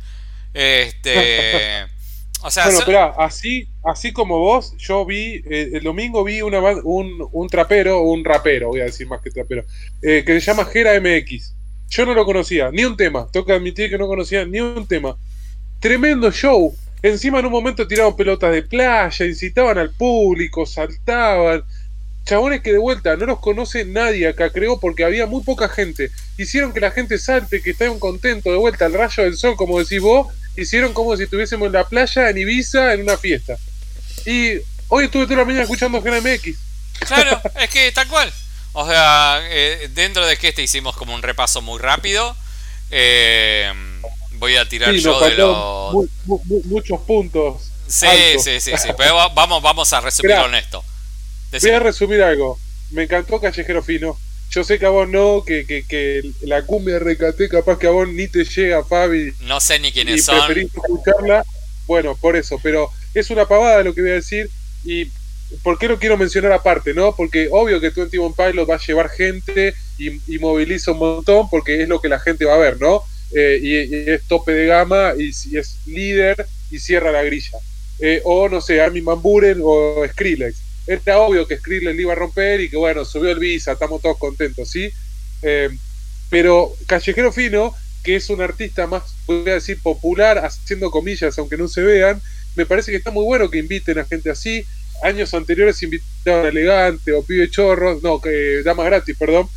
Este. o sea, bueno, espera, así, así como vos, yo vi, eh, el domingo vi una, un, un trapero, un rapero, voy a decir más que trapero, eh, que se llama Gera MX. Yo no lo conocía, ni un tema. Tengo que admitir que no conocía ni un tema. Tremendo show. Encima en un momento tiraban pelotas de playa, incitaban al público, saltaban chabones que de vuelta no los conoce nadie acá, creo, porque había muy poca gente. Hicieron que la gente salte, que estén contento de vuelta al rayo del sol, como decís vos. Hicieron como si estuviésemos en la playa, en Ibiza, en una fiesta. Y hoy estuve toda la mañana escuchando GNMX. Claro, es que tal cual. O sea, eh, dentro de que este hicimos como un repaso muy rápido. Eh, voy a tirar yo de los. muchos puntos. Sí, sí, sí, sí. Pero vamos, vamos a resumirlo en esto. Voy a resumir algo. Me encantó Callejero Fino. yo sé que a vos no, que, que, que la cumbia de Recate capaz que a vos ni te llega, Fabi. No sé ni quiénes y son. preferís escucharla. Bueno, por eso, pero es una pavada lo que voy a decir. ¿Y por qué lo quiero mencionar aparte, no? Porque obvio que Twenty One Pilot va a llevar gente y, moviliza un montón porque es lo que la gente va a ver, ¿no? Eh, y, es tope de gama y, es líder y cierra la grilla. Eh, o no sé, Armin Van Buren o Skrillex. Era obvio que Skrillex le iba a romper y que bueno, subió el Visa, estamos todos contentos, ¿sí? Eh, pero Callejero Fino, que es un artista más, voy a decir, popular, haciendo comillas, aunque no se vean, me parece que está muy bueno que inviten a gente así. Años anteriores invitaban a Elegante o Pibe Chorro, no, que Damas Gratis, perdón.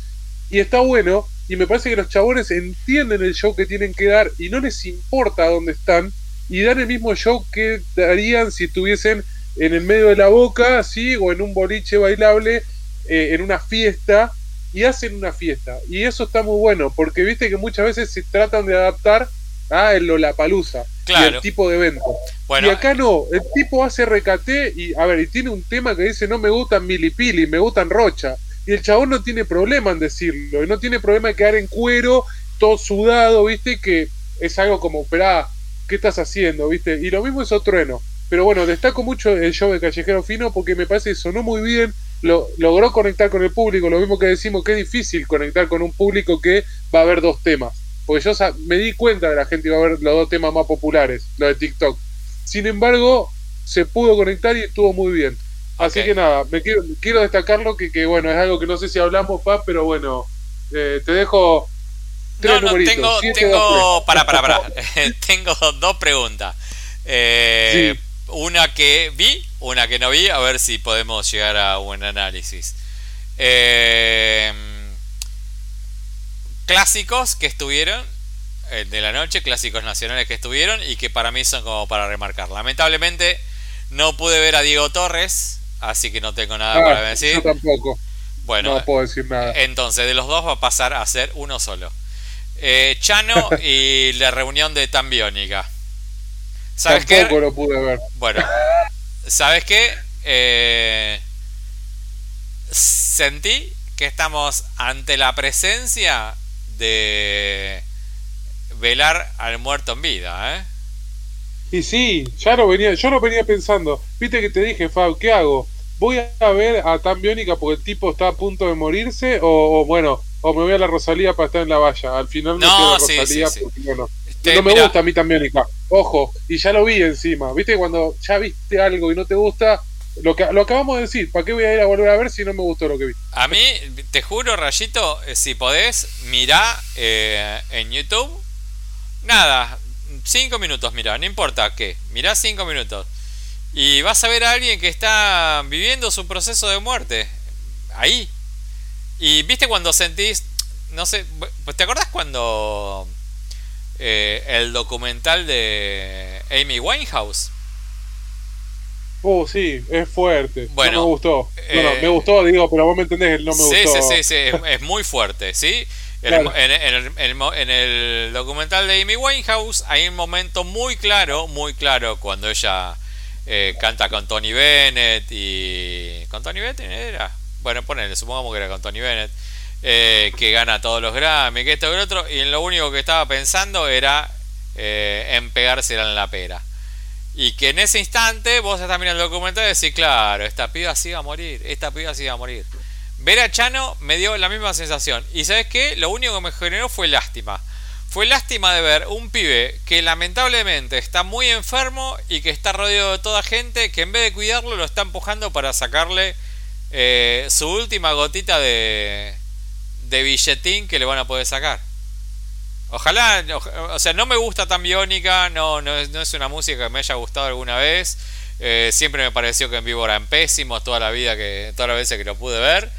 Y está bueno, y me parece que los chabones entienden el show que tienen que dar y no les importa dónde están, y dan el mismo show que darían si estuviesen en el medio de la boca, así, o en un boliche bailable, eh, en una fiesta, y hacen una fiesta. Y eso está muy bueno, porque viste que muchas veces se tratan de adaptar a el Lollapalooza Claro. y el tipo de evento. Bueno, y acá no, el tipo hace recate y, a ver, y tiene un tema que dice, no me gustan milipili, me gustan rocha. Y el chabón no tiene problema en decirlo, y no tiene problema de quedar en cuero, todo sudado, viste, que es algo como, esperá, ¿qué estás haciendo? viste? Y lo mismo es Trueno. Pero bueno, destaco mucho el show de Callejero Fino porque me parece que sonó muy bien, lo, logró conectar con el público, lo mismo que decimos que es difícil conectar con un público que va a ver dos temas. Porque yo me di cuenta de la gente iba a ver los dos temas más populares, los de TikTok. Sin embargo, se pudo conectar y estuvo muy bien. Así que nada, me quiero, quiero destacarlo que, que bueno, es algo que no sé si hablamos, Paz, pero bueno, eh, te dejo tres no, no, numeritos. tengo, Siete, tengo, dos, para, para, para. tengo dos preguntas. Eh, Sí. Una que vi, una que no vi, a ver si podemos llegar a un análisis. Eh, clásicos que estuvieron eh, de la noche, clásicos nacionales que estuvieron y que para mí son como para remarcar. Lamentablemente no pude ver a Diego Torres, así que no tengo nada Ah, para yo decir. tampoco, Bueno, no puedo decir nada. entonces, de los dos va a pasar a ser uno solo. Eh, Chano y la reunión de Tambiónica. ¿Sabes qué? tampoco lo pude ver. Bueno, ¿sabes qué? Eh, sentí que estamos ante la presencia de velar al muerto en vida, ¿eh? Y sí, ya lo venía, yo lo venía pensando. Viste que te dije, Fab, ¿qué hago? ¿Voy a ver a Tan Biónica porque el tipo está a punto de morirse? O, o, bueno, o me voy a la Rosalía para estar en la valla. Al final me No, quedo a sí, Rosalía sí, sí. porque bueno, Este, no me gusta a mí Tan Biónica. Ojo, y ya lo vi encima. Viste cuando ya viste algo y no te gusta, lo que lo acabamos de decir, ¿para qué voy a ir a volver a ver si no me gustó lo que vi? A mí, te juro, Rayito, eh, si podés, mirá eh, en YouTube. Nada, cinco minutos, mirá, no importa qué. Mirá cinco minutos. Y vas a ver a alguien que está viviendo su proceso de muerte. Ahí. Y viste cuando sentís. No sé, ¿te acordás cuando eh, el documental de Amy Winehouse? Oh, sí, es fuerte. Bueno, no me gustó. eh, no, no, me gustó, digo, pero vos me entendés, el no me sí, gustó. sí, sí, sí, es, es muy fuerte, ¿sí? El- Claro. en, en el, en el en el documental de Amy Winehouse hay un momento muy claro, muy claro, cuando ella eh, canta con Tony Bennett y... ¿Con Tony Bennett era? Bueno, ponele, supongamos que era con Tony Bennett, eh, que gana todos los Grammy, que esto y lo otro, y lo único que estaba pensando era eh, en pegársela en la pera. Y que en ese instante vos estás mirando el documental y decís, claro, esta piba sí va a morir, esta piba sí va a morir. Ver a Chano me dio la misma sensación. Y sabes qué, lo único que me generó fue lástima. Fue lástima de ver un pibe que lamentablemente está muy enfermo y que está rodeado de toda gente que en vez de cuidarlo lo está empujando para sacarle eh, su última gotita de, de billetín que le van a poder sacar. Ojalá, o- o sea, no me gusta tan biónica, no, no, es, no es una música que me haya gustado alguna vez. Eh, siempre me pareció que en vivo eran pésimos toda la vida que, todas las veces que lo pude ver.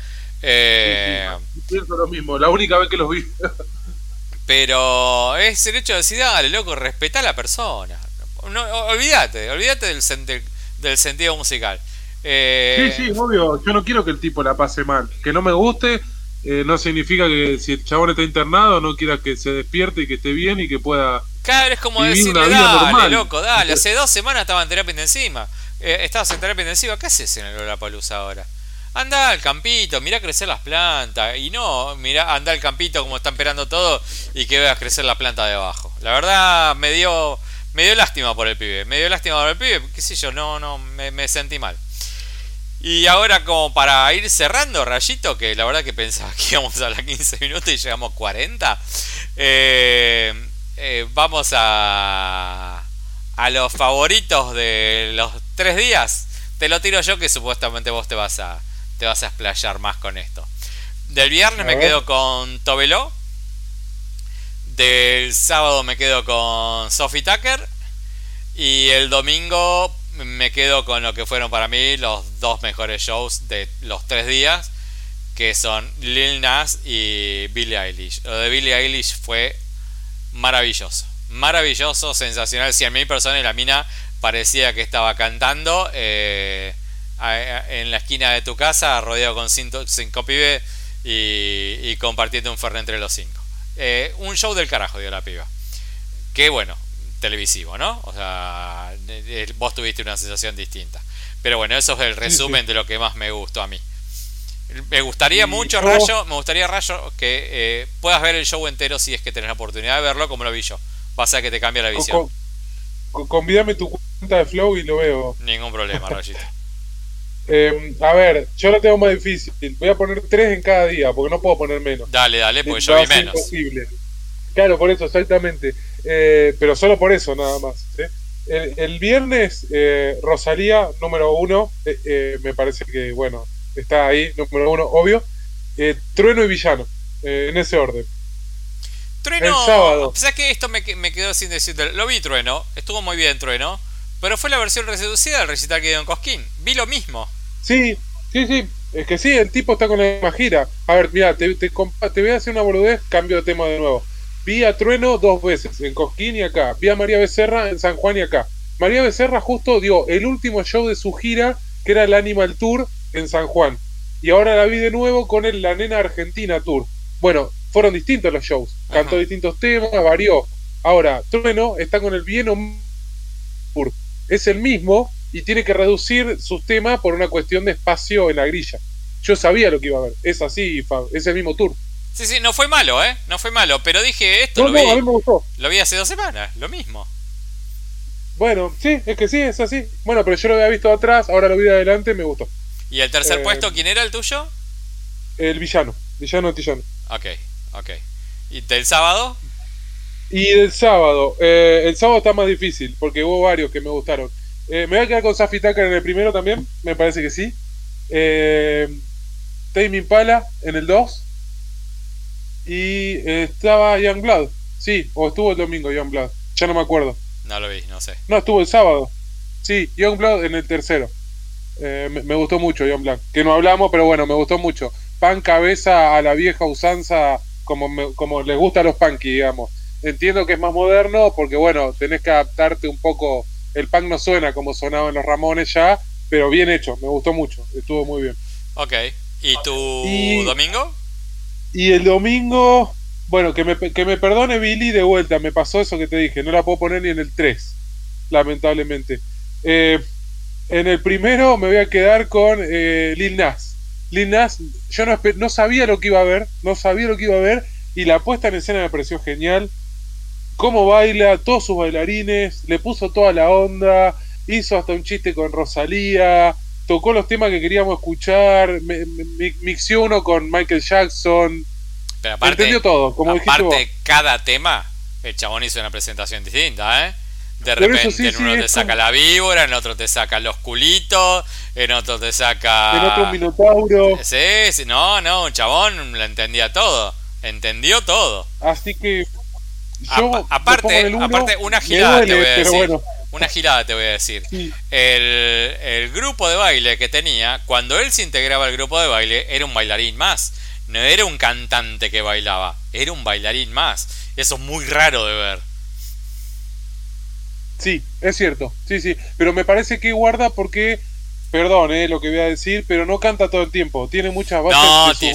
Eh, Sí, lo mismo, la única vez que los vi. pero es el hecho de decir, dale, loco, respetá a la persona. No, olvídate, olvídate del, sen- del sentido musical. Eh, Sí, sí, obvio. Yo no quiero que el tipo la pase mal. Que no me guste eh, no significa que si el chabón está internado no quiera que se despierte y que esté bien y que pueda. Claro, es como Vivir decirle, una vida dale, normal". loco, dale. Hace dos semanas estaba en terapia intensiva. Eh, estabas en terapia intensiva, ¿qué haces en el Lollapalooza ahora? anda al campito, mira crecer las plantas. Y no, mira, anda al campito como están esperando todo y que veas crecer la planta de abajo. La verdad me dio, me dio lástima por el pibe, me dio lástima por el pibe, qué sé yo, no, no, me, sentí mal. Y ahora como para ir cerrando, Rayito, que la verdad que pensaba que íbamos a las 15 minutos y llegamos 40, eh, eh, vamos a, a los favoritos de los tres días. Te lo tiro yo que supuestamente vos te vas a, te vas a explayar más con esto. Del viernes me quedo con Tobelo. Del sábado me quedo con Sophie Tucker. Y el domingo me quedo con lo que fueron para mí los dos mejores shows de los tres días. Que son Lil Nas y Billie Eilish. Lo de Billie Eilish fue maravilloso. Maravilloso, sensacional. 100.000 personas y la mina parecía que estaba cantando. Eh, en la esquina de tu casa, rodeado con cinco, cinco pibes y, compartiendo un fernet entre los cinco. Eh, un show del carajo, dio la piba. Que bueno, televisivo, ¿no? O sea, vos tuviste una sensación distinta. Pero bueno, eso es el resumen de lo que más me gustó a mí. Me gustaría mucho, Rayo, me gustaría, Rayo, que eh, puedas ver el show entero si es que tenés la oportunidad de verlo como lo vi yo. Pasa que te cambia la visión. convídame tu cuenta de Flow y lo veo. Ningún problema, Rayito. Eh, a ver, yo lo tengo más difícil. Voy a poner tres en cada día, porque no puedo poner menos. Dale, dale, porque yo vi menos. Imposible. Claro, por eso, exactamente. Eh, pero solo por eso, nada más. El, viernes, eh, Rosalía, número uno, me parece que, bueno, está ahí, número uno, obvio. Trueno y Villano, en ese orden. Trueno, el sábado. O que esto me, me quedó sin decirte. Lo vi Trueno, estuvo muy bien Trueno. Pero fue la versión reducida del recital que dio en Cosquín. Vi lo mismo. Sí, sí, sí. Es que sí, el tipo está con la misma gira. A ver, mira, te, te, voy a hacer una boludez, cambio de tema de nuevo. Vi a Trueno dos veces, en Cosquín y acá. Vi a María Becerra en San Juan y acá. María Becerra justo dio el último show de su gira, que era el Animal Tour en San Juan. Y ahora la vi de nuevo con el La Nena Argentina Tour. Bueno, fueron distintos los shows. Cantó distintos temas, varió. Ahora, Trueno está con el bien o es el mismo y tiene que reducir sus temas por una cuestión de espacio en la grilla. Yo sabía lo que iba a ver. Es así, es el mismo tour. Sí, sí, no fue malo, ¿eh? No fue malo, pero dije esto lo vi. A mí me gustó. Lo vi hace dos semanas, lo mismo. Bueno, sí, es que sí, es así. Bueno, pero yo lo había visto atrás, ahora lo vi de adelante, me gustó. ¿Y el tercer eh, puesto quién era el tuyo? El villano, villano Tillano. Ok, ok. ¿Y del sábado? Y el sábado, eh, el sábado está más difícil porque hubo varios que me gustaron. Eh, me voy a quedar con Safi Tucker en el primero también, me parece que sí. Eh, Tame Impala en el 2. Y estaba Young Blood, sí, o estuvo el domingo Young Blood, ya no me acuerdo. No lo vi, no sé. No, estuvo el sábado. Sí, Young Blood en el tercero. Eh, me, gustó mucho Young Blood, que no hablamos, pero bueno, me gustó mucho. Pan cabeza a la vieja usanza, como, como les gusta a los punky, digamos entiendo que es más moderno porque, bueno, tenés que adaptarte un poco. El punk no suena como sonaba en los Ramones ya, pero bien hecho, me gustó mucho, estuvo muy bien. Ok, ¿y tu domingo? Y el domingo, bueno, que me, que me perdone Billy de vuelta, me pasó eso que te dije, no la puedo poner ni en el 3, lamentablemente. Eh, en el primero me voy a quedar con eh, Lil Nas. Lil Nas, yo no, no sabía lo que iba a ver, no sabía lo que iba a ver, y la puesta en escena me pareció genial cómo baila, todos sus bailarines, le puso toda la onda, hizo hasta un chiste con Rosalía, tocó los temas que queríamos escuchar, mixió uno con Michael Jackson. Pero aparte, entendió todo, como aparte cada tema, el chabón hizo una presentación distinta, ¿eh? De repente en uno te saca la víbora, en otro te saca los culitos, en otro te saca... En otro un minotauro. Sí, sí, no, no, un chabón lo entendía todo, entendió todo. Así que aparte, aparte, una girada te voy a decir. Una girada te voy a decir. El, grupo de baile que tenía, cuando él se integraba al grupo de baile, era un bailarín más. No era un cantante que bailaba, era un bailarín más. Eso es muy raro de ver. Sí, es cierto. Sí, sí. Pero me parece que guarda porque perdón eh, lo que voy a decir, pero no canta todo el tiempo. Tiene muchas voces. No, sí,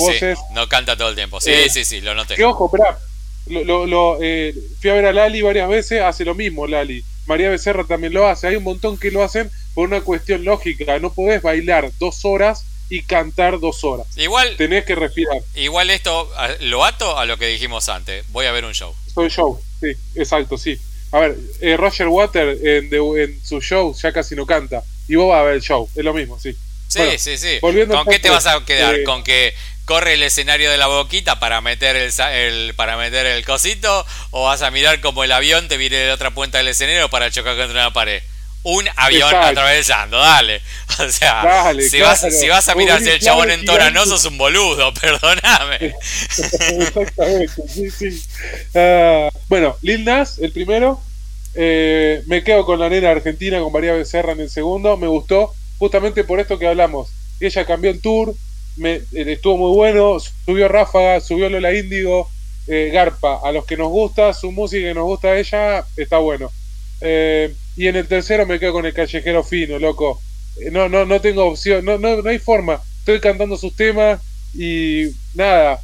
no canta todo el tiempo. Sí, eh, sí, sí, lo noté. Que ojo, espera, lo, lo, eh, fui a ver a Lali varias veces, hace lo mismo Lali. María Becerra también lo hace. Hay un montón que lo hacen por una cuestión lógica. No podés bailar dos horas y cantar dos horas. Igual, Tenés que respirar. igual esto lo ato a lo que dijimos antes. Voy a ver un show. Soy show, sí, exacto, sí. A ver, eh, Roger Water en, de- en su show ya casi no canta. Y vos vas a ver el show, es lo mismo, sí. Sí, Bueno, sí, sí. volviendo ¿Con qué te vas a quedar? eh, ¿Con que corre el escenario de la boquita para meter el, el- para meter el cosito? ¿O vas a mirar como el avión te viene de la otra punta del escenario para chocar contra una pared? Un avión Exacto. atravesando, dale. O sea, Dale, si, vas, claro. si vas a mirar si el chabón no gigante. sos un boludo, perdóname. Exactamente, sí, sí. Ah, bueno, Lil Nas, el primero. Eh, me quedo con la nena argentina, con María Becerra en el segundo. Me gustó, justamente por esto que hablamos. Ella cambió el tour, me, eh, estuvo muy bueno. Subió Ráfaga, subió Lola Índigo, eh, Garpa. A los que nos gusta su música y nos gusta ella, está bueno. Eh, y en el tercero me quedo con el callejero fino, loco. Eh, No, no, no tengo opción, no, no, no hay forma. Estoy cantando sus temas y nada.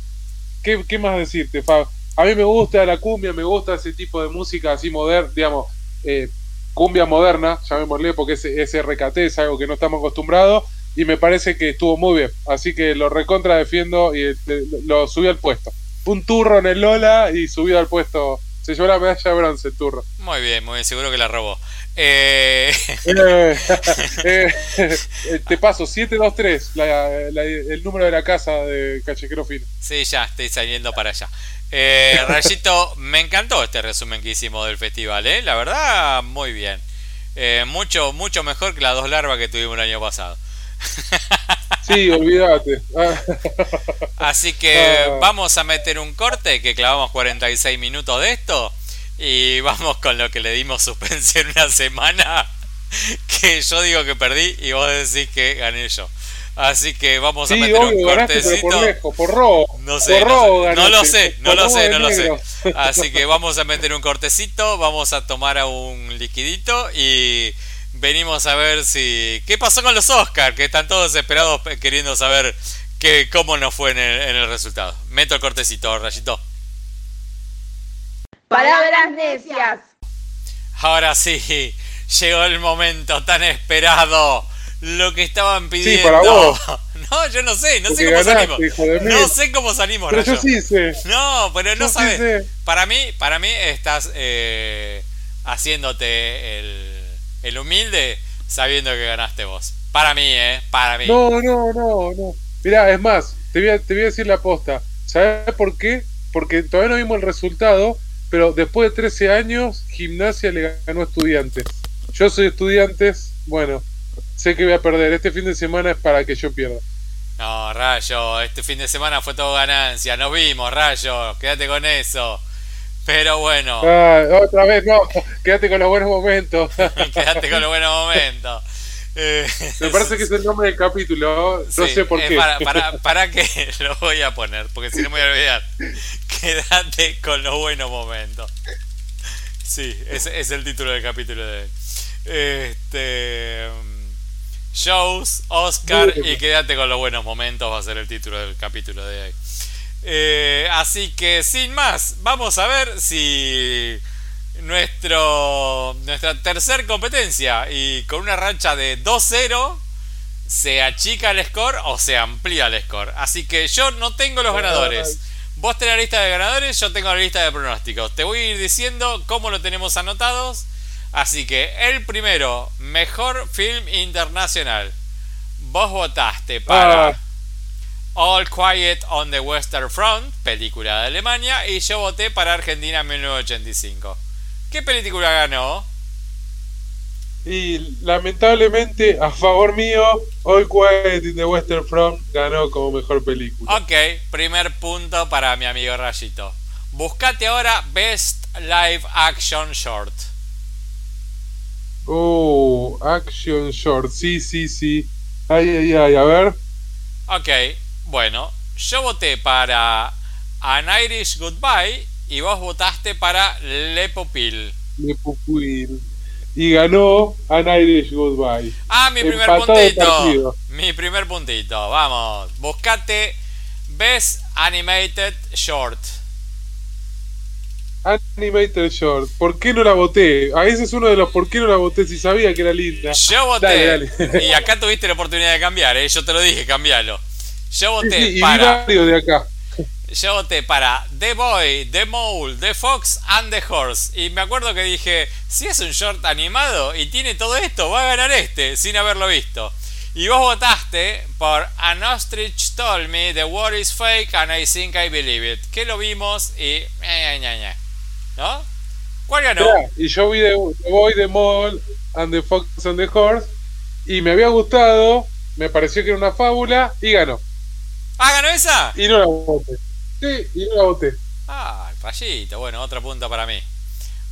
¿Qué, qué más decirte, Fab? A mí me gusta la cumbia, me gusta ese tipo de música así moderna, digamos, eh, cumbia moderna, llamémosle, porque ese, es algo que no estamos acostumbrados y me parece que estuvo muy bien. Así que lo recontra defiendo y eh, lo subí al puesto. Un turro en el Lola y subido al puesto. Se llevó la medalla de bronce el turro. Muy bien, muy bien, seguro que la robó. Eh, Eh, eh, te paso 723, la- la- el número de la casa de Callejero Fino. sí, ya estoy saliendo para allá. Eh, Rayito, me encantó este resumen que hicimos del festival, ¿eh? La verdad, muy bien. Eh, mucho, mucho mejor que las dos larvas que tuvimos el año pasado. Sí, olvídate. Así que Ah. vamos a meter un corte que clavamos 46 minutos de esto y vamos con lo que le dimos suspensión una semana que yo digo que perdí y vos decís que gané yo. Así que vamos a meter un obvio, ganaste, por cortecito. por robo. No sé, por no, robo sé, no lo sé, no por lo sé, no lo sé. Así que vamos a meter un cortecito, vamos a tomar a un liquidito y venimos a ver si... ¿Qué pasó con los Oscars? Que están todos desesperados pe- queriendo saber que, cómo nos fue en el, en el resultado. Meto el cortecito, rayito. Palabras necias. Ahora sí, llegó el momento tan esperado. Lo que estaban pidiendo. para vos. No, yo no sé, no sé cómo ganaste, salimos. No sé cómo salimos, Pero yo sí sé. No, pero no Yo sí sabes. sé. Para mí, para mí estás eh, haciéndote el, el humilde sabiendo que ganaste vos. Para mí, eh, para mí. No, no, no, no. Mirá, es más, te voy a, te voy a decir la posta. ¿Sabes por qué? Porque todavía no vimos el resultado, pero después de 13 años, Gimnasia le ganó a Estudiantes. Yo soy Estudiantes, bueno, sé que voy a perder. Este fin de semana es para que yo pierda. No, Rayo, este fin de semana fue todo ganancia. Nos vimos, Rayo, quédate con eso. Pero bueno, Ah, otra vez, no, quédate con los buenos momentos. quédate con los buenos momentos. Eh, Me parece que es el nombre del capítulo, no sí, sé por eh, qué. Para, para, para que lo voy a poner, porque si no me voy a olvidar. Quédate con los buenos momentos. Sí, ese es el título del capítulo de hoy. Este. mm, Shows, Oscar y quédate con los buenos momentos va a ser el título del capítulo de hoy. Eh, así que sin más, vamos a ver si nuestro nuestra tercer competencia y con una rancha de 2-0 se achica el score o se amplía el score. Así que yo no tengo los ganadores. Vos tenés la lista de ganadores, yo tengo la lista de pronósticos. Te voy a ir diciendo cómo lo tenemos anotados. Así que el primero, mejor film internacional. Vos votaste para Ah. All Quiet on the Western Front, película de Alemania, y yo voté para Argentina 1985. ¿Qué película ganó? Y lamentablemente, a favor mío, All Quiet in the Western Front ganó como mejor película. Ok, primer punto para mi amigo Rayito. Buscate ahora Best Live Action Short. Oh, Action Short, sí, sí, sí. Ay, ay, ay, a ver. Ok, bueno, yo voté para An Irish Goodbye y vos votaste para Le Pupil. Le Pupil. Y ganó An Irish Goodbye. Ah, mi primer puntito. Mi primer puntito. Vamos. Buscate Best Animated Short. Animator Short. ¿Por qué no la voté? A ese es uno de los por qué no la voté si sabía que era linda. Yo voté. Dale, dale. Y acá tuviste la oportunidad de cambiar, ¿eh? yo te lo dije, cambialo. Yo voté Sí, para. varios de acá. Yo voté para The Boy, The Mole, The Fox and The Horse. Y me acuerdo que dije, si es un short animado y tiene todo esto, va a ganar este, sin haberlo visto. Y vos votaste por An Ostrich Told Me The War is Fake and I Think I Believe It. Que lo vimos y... ¿No? ¿Cuál ganó? Esperá, Y yo vi The, The Boy, The Mole and The Fox and the Horse. Y me había gustado, me pareció que era una fábula y ganó. Ah, ganó esa. Y no la voté. Sí, y no la voté. Ah, fallito. Bueno, otro punto para mí.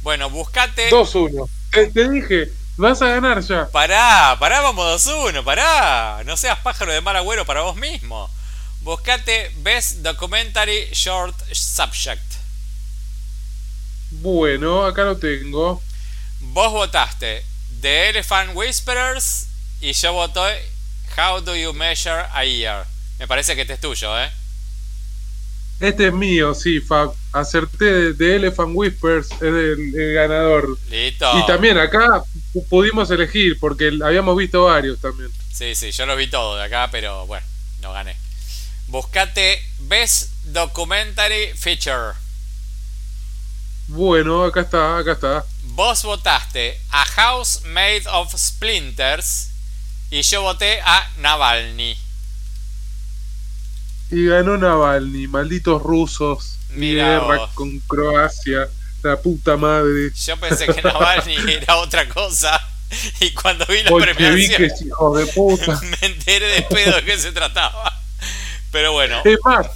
Bueno, buscate... 2-1. Te, te dije, vas a ganar ya. Pará, pará, vamos 2-1, pará. No seas pájaro de mal agüero para vos mismo. Buscate Best Documentary Short Subject. Bueno, acá lo tengo. Vos votaste The Elephant Whisperers y yo voté How Do You Measure a Year. Me parece que este es tuyo, ¿eh? Este es mío, sí, Fab. Acerté de, Elephant Whispers, es el, el ganador. Listo. Y también acá pu- pudimos elegir, porque habíamos visto varios también. Sí, sí, yo lo vi todo de acá, pero bueno, no gané. Buscate Best Documentary Feature. Bueno, acá está, acá está. Vos votaste a House Made of Splinters y yo voté a Navalny. Y ganó Navalny, malditos rusos. Mi guerra vos. con Croacia, la puta madre. Yo pensé que Navalny era otra cosa y cuando vi la premiación hijos de puta. me enteré de pedo de qué se trataba. Pero bueno, Es más,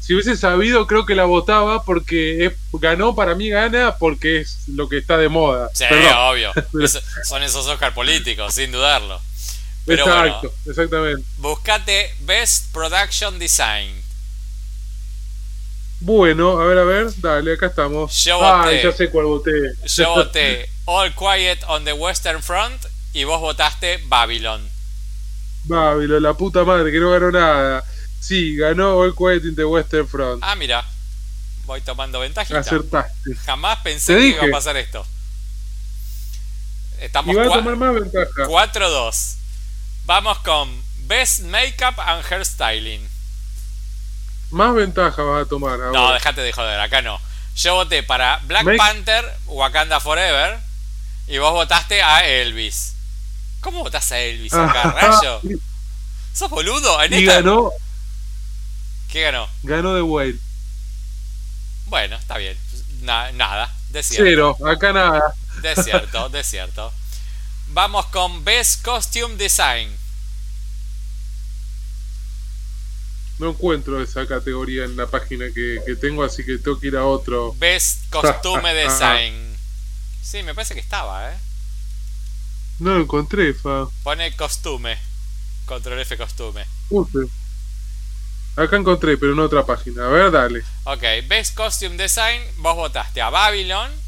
si hubiese sabido, creo que la votaba porque es- ganó, para mí gana porque es lo que está de moda. sí, Perdón. obvio. Es- son esos Oscar políticos, sin dudarlo. Pero Exacto, exactamente. Buscate Best Production Design. Bueno, a ver, a ver, dale, acá estamos. Yo ah, voté. ya sé cuál voté. Yo voté All Quiet on the Western Front y vos votaste Babylon. Babylon, la puta madre, que no ganó nada. Sí, ganó All Quiet in the Western Front. Ah, mira. Voy tomando ventajita. Acertaste. Jamás pensé que iba a pasar esto. Estamos Y va a cua- tomar más ventaja. 4-2. Vamos con Best Makeup and Hairstyling. Más ventaja vas a tomar ahora. No, déjate de joder, acá no. Yo voté para Black Make- Panther, Wakanda Forever. Y vos votaste a Elvis. ¿Cómo votás a Elvis acá, rayo? ¿Sos boludo? En y esta- ganó, ¿Qué ganó? ganó The Whale. Bueno, está bien. Na- nada, desierto. Cero, acá nada. Desierto, desierto. Vamos con Best Costume Design. No encuentro esa categoría en la página que, que tengo, así que tengo que ir a otro. Best Costume Design. Sí, me parece que estaba, ¿eh? No lo encontré, Fa. Pone costume. Control F costume. Use. Acá encontré, pero en otra página. A ver, dale. Ok, Best Costume Design. Vos votaste a Babylon.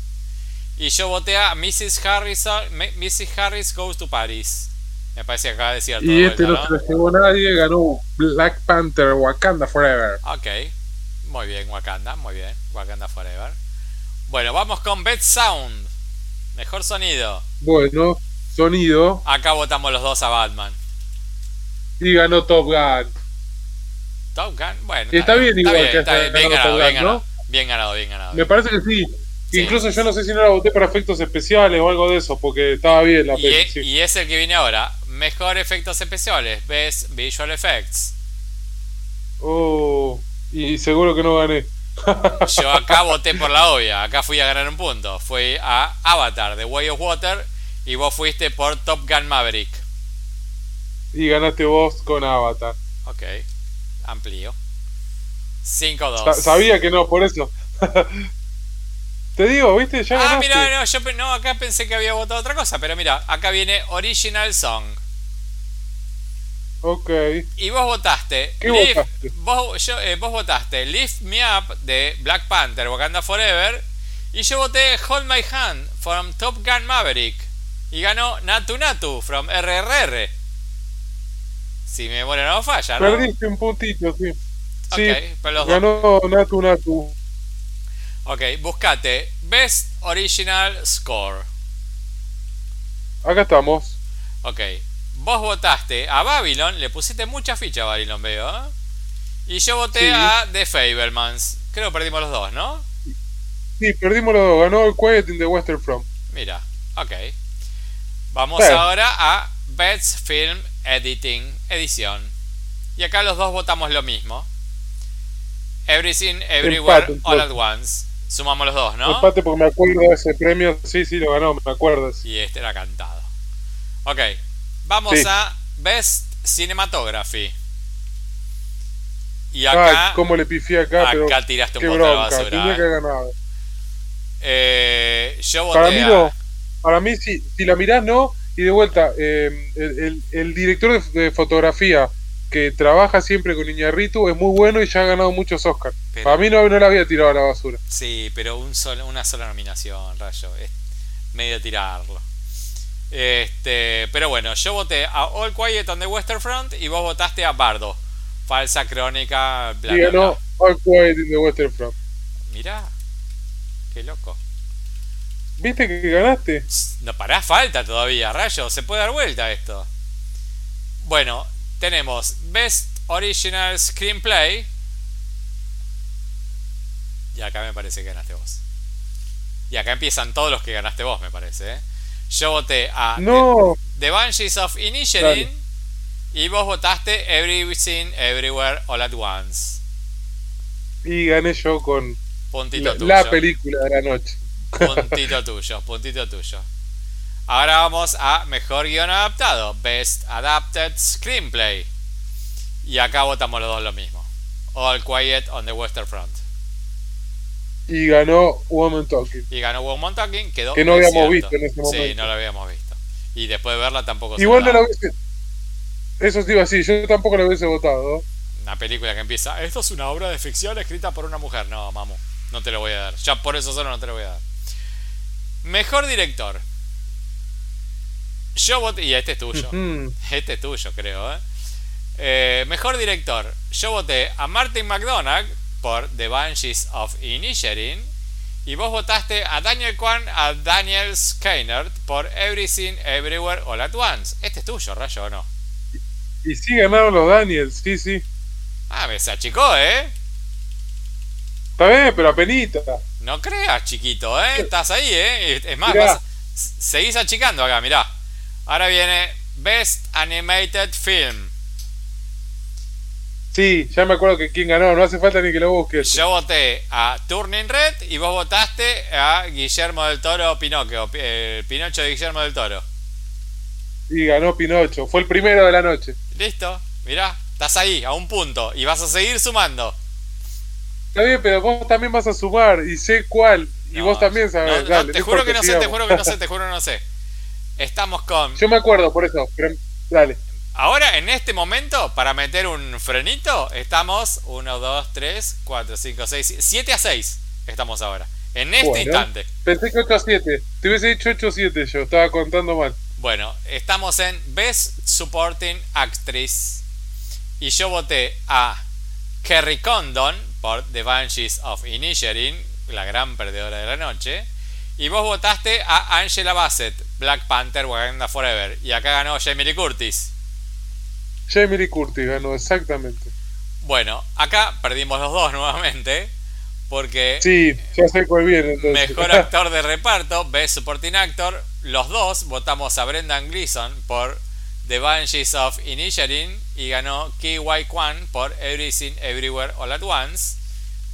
Y yo voté a Mrs. Harrison. Mrs. Harris Goes to Paris. Me parece que acá de cierto. Y de este vuelta, no se la llevó nadie, ganó Black Panther, Wakanda Forever. Ok, muy bien, Wakanda, muy bien, Wakanda Forever. Bueno, vamos con Best Sound, mejor sonido. Bueno, sonido. Acá votamos los dos a Batman. Y ganó Top Gun. Top Gun, bueno. Está bien igual que está bien, bien ganado ganado, Top bien ganado, ¿no? bien ganado, bien ganado. Me parece que sí. Sí. Incluso yo no sé si no la voté para efectos especiales o algo de eso, porque estaba bien la Y, peli. e- sí. y es el que viene ahora, mejor efectos especiales, Best Visual Effects. Oh, y seguro que no gané. Yo acá voté por la obvia, acá fui a ganar un punto. Fui a Avatar, The Way of Water, y vos fuiste por Top Gun Maverick. Y ganaste vos con Avatar. Ok, amplío. Sa- 5-2. sabía que no, por eso. Te digo, ¿viste? Ya Ah, ganaste. mira, no, yo no, acá pensé que había votado otra cosa, pero mira, acá viene Original Song. Ok. Y vos votaste. ¿Qué votaste? Vos, yo- eh, vos votaste Lift Me Up de Black Panther, Wakanda Forever. Y yo voté Hold My Hand from Top Gun Maverick. Y ganó Natu Natu from RRR. Si mi memoria no falla, ¿no? Perdiste un puntito, sí. Sí, pero los dos. ganó Natu Natu. Ok, buscate Best Original Score. Acá estamos. Ok, vos votaste a Babylon, le pusiste mucha ficha a Babylon, veo. ¿eh? Y yo voté Sí. a The Fablemans. Creo que perdimos los dos, ¿no? Sí, perdimos los dos. Ganó el Quiet in the Western Front. Mira, ok. Vamos ahora a Best Film Editing, edición. Y acá los dos votamos lo mismo. Everything, Everywhere, Empate, All at. Once. Sumamos los dos, ¿no? Empate porque me acuerdo de ese premio. Sí, sí, lo ganó, me acuerdo. Y este era cantado. Ok, vamos Sí. a Best Cinematography. Y Ay, acá, cómo le pifié acá, pero acá tiraste un la bronca. basura. Tenía ¿eh? que ganado. Eh, yo voté Para mí a- no. Para mí, si, si la mirás, no. Y de vuelta, eh, el, el- el director de, de fotografía que trabaja siempre con Iñarritu es muy bueno y ya ha ganado muchos Oscars. Pero- Para mí no, no la había tirado a la basura. Sí, pero un solo, una sola nominación, Rayo. Es medio tirarlo. Este, pero bueno, yo voté a All Quiet on the Western Front y vos votaste a Bardo. Falsa crónica, bla, bla, ganó bla. All Quiet in the Western Front. Mirá, qué loco. ¿Viste que ganaste? No pará, falta todavía, Rayo. Se puede dar vuelta esto. Bueno, tenemos Best Original Screenplay. Y acá me parece que ganaste vos. Y acá empiezan todos los que ganaste vos, me parece. ¿eh? Yo voté a No, The, The Banshees of. Dale. Y vos votaste Everything, Everywhere, All at Once. y gané yo con Puntito la, tuyo. la película de la noche. Puntito tuyo, puntito tuyo. Ahora vamos a mejor guion adaptado, Best Adapted Screenplay. Y acá votamos los dos lo mismo. All Quiet on the Western Front. Y ganó Woman Talking. Y ganó Woman Talking, quedó Que no habíamos visto en ese Sí, momento. no lo habíamos visto. Y después de verla tampoco se Igual no la hubiese. Eso sí iba así, yo tampoco la hubiese votado. Una película que empieza, esto es una obra de ficción escrita por una mujer. No, mamu, no te lo voy a dar. Ya por eso solo no te lo voy a dar. Mejor director. Yo voté, y este es tuyo. Ujú. Este es tuyo, creo, ¿eh? Eh, mejor director. Yo voté a Martin McDonagh por The Banshees of Inisherin. Y vos votaste a Daniel Kwan, a Daniel Skynyrd por Everything, Everywhere, All at Once. Este es tuyo, Rayo, ¿o no? Y sí ganaron los Daniels, sí, sí. Ah, me se achicó, ¿eh? Está bien, pero apenita. No creas, chiquito, ¿eh? Estás ahí, ¿eh? Es más, vas- seguís achicando acá, mirá. Ahora viene Best Animated Film. Sí, ya me acuerdo que quién ganó, no hace falta ni que lo busques. Yo voté a Turning Red y vos votaste a Guillermo del Toro Pinocchio, Pi- el Pinocho de Guillermo del Toro. Y ganó Pinocho, fue el primero de la noche. ¿Listo? Mirá, estás ahí, a un punto, y vas a seguir sumando. Está bien, pero vos también vas a sumar y sé cuál. Y No, vos también sabés. no, no, dale, te no juro que no sé, te juro que no sé, te juro que no sé. Estamos con... Yo me acuerdo por eso, pero dale. Ahora, en este momento, para meter un frenito, estamos 1, 2, 3, 4, 5, 6, 7 a 6. Estamos ahora. En este Bueno. instante. Pensé que 8 a 7. Te hubiese dicho 8 a 7 yo, estaba contando mal. Bueno, estamos en Best Supporting Actress. Y yo voté a Kerry Condon por The Banshees of Inisherin, la gran perdedora de la noche. Y vos votaste a Angela Bassett, Black Panther, Wakanda Forever. Y acá ganó Jamie Lee Curtis. Jamie Lee Curtis ganó, exactamente. Bueno, acá perdimos los dos nuevamente. Porque Sí, ya sé cuál viene entonces. Mejor actor de reparto, Best Supporting Actor. Los dos votamos a Brendan Gleeson por The Banshees of Inisherin y ganó Ki Wai Kwan por Everything Everywhere All at Once.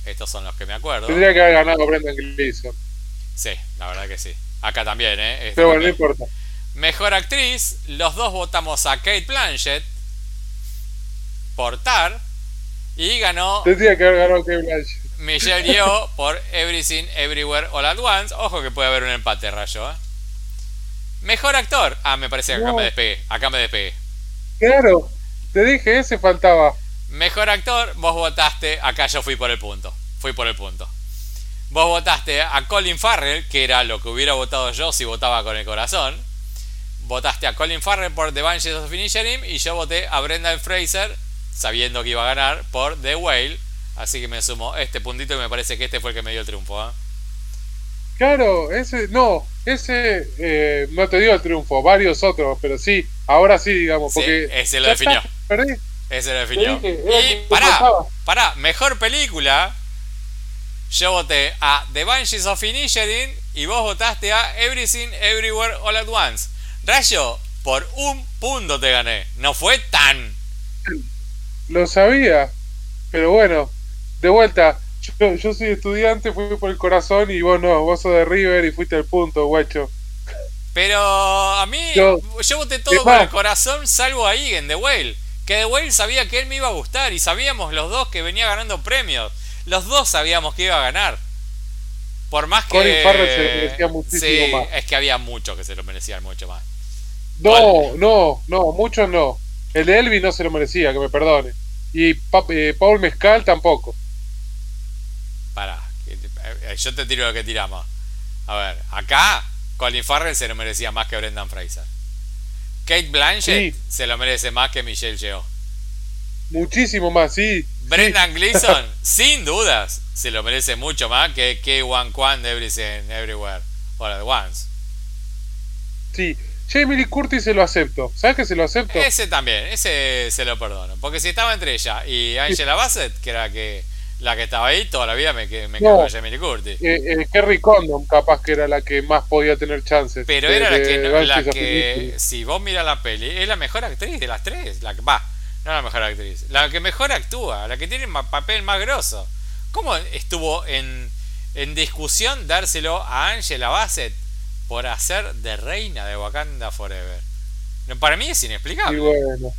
Estos son los que me acuerdo. Tendría que haber ganado Brendan Gleeson. Sí, la verdad que sí. Acá también, ¿eh? Este Pero bueno, no importa. Mejor actriz, los dos votamos a Kate Blanchett por Tar y ganó Tendría que haber ganado Kate Blanchett. Michelle Yeoh por Everything Everywhere All at Once. Ojo que puede haber un empate, rayo. ¿eh? Mejor actor. Ah, me parece que acá No. me despegué. Acá me despegué. Claro, te dije, ese faltaba. Mejor actor, vos votaste. Acá yo fui por el punto. Fui por el punto. Vos votaste a Colin Farrell, que era lo que hubiera votado yo si votaba con el corazón. Votaste a Colin Farrell por The Banshees of Inisherin y yo voté a Brendan Fraser, sabiendo que iba a ganar, por The Whale. Así que me sumo este puntito y me parece que este fue el que me dio el triunfo. ¿eh? Claro, ese, no, ese, eh, no te digo el triunfo, varios otros, pero sí, ahora sí, digamos, porque... ese lo definió. Ese lo definió. y pará, pará, mejor película. Yo voté a The Banshees of Inisherin y vos votaste a Everything Everywhere All at Once. Rayo, por un punto te gané. No fue tan. Lo sabía, pero bueno, de vuelta, yo, soy estudiante, fui por el corazón y vos no, vos sos de River y fuiste al punto, guacho. Pero a mí, yo, voté todo por el corazón, salvo ahí en The Whale. Que The Whale sabía que él me iba a gustar y sabíamos los dos que venía ganando premios. Los dos sabíamos que iba a ganar. Por más que. Colin Farrell se lo merecía muchísimo sí, más. Es que había muchos que se lo merecían mucho más. No, no, no, muchos no. El de Elvis no se lo merecía, que me perdone. Y eh, Paul Mezcal tampoco. Pará, eh, yo te tiro lo que tiramos. A ver, acá Colin Farrell se lo merecía más que Brendan Fraser. Kate Blanchett se lo merece más que Michelle Yeoh. Muchísimo más, sí. Brendan Gleeson, sin dudas, se lo merece mucho más que K1 Kwan de Everything Everywhere All at Once. Sí, Jamie Lee Curtis se lo acepto. ¿Sabes que se lo acepto? Ese también, ese se lo perdono. Porque si estaba entre ella y Angela Bassett, que era que la que estaba ahí, toda la vida me, me no, Jamie Lee Curtis. Eh, eh, Kerry Condon, capaz que era la que más podía tener chances. Pero era la que, la que si vos miras la peli, es la mejor actriz de las tres. La que va, no la mejor actriz, la que mejor actúa, la que tiene el papel más grosso. ¿Cómo estuvo en, en discusión dárselo a Angela Bassett? por hacer de reina de Wakanda Forever. Para mí es inexplicable. Y bueno,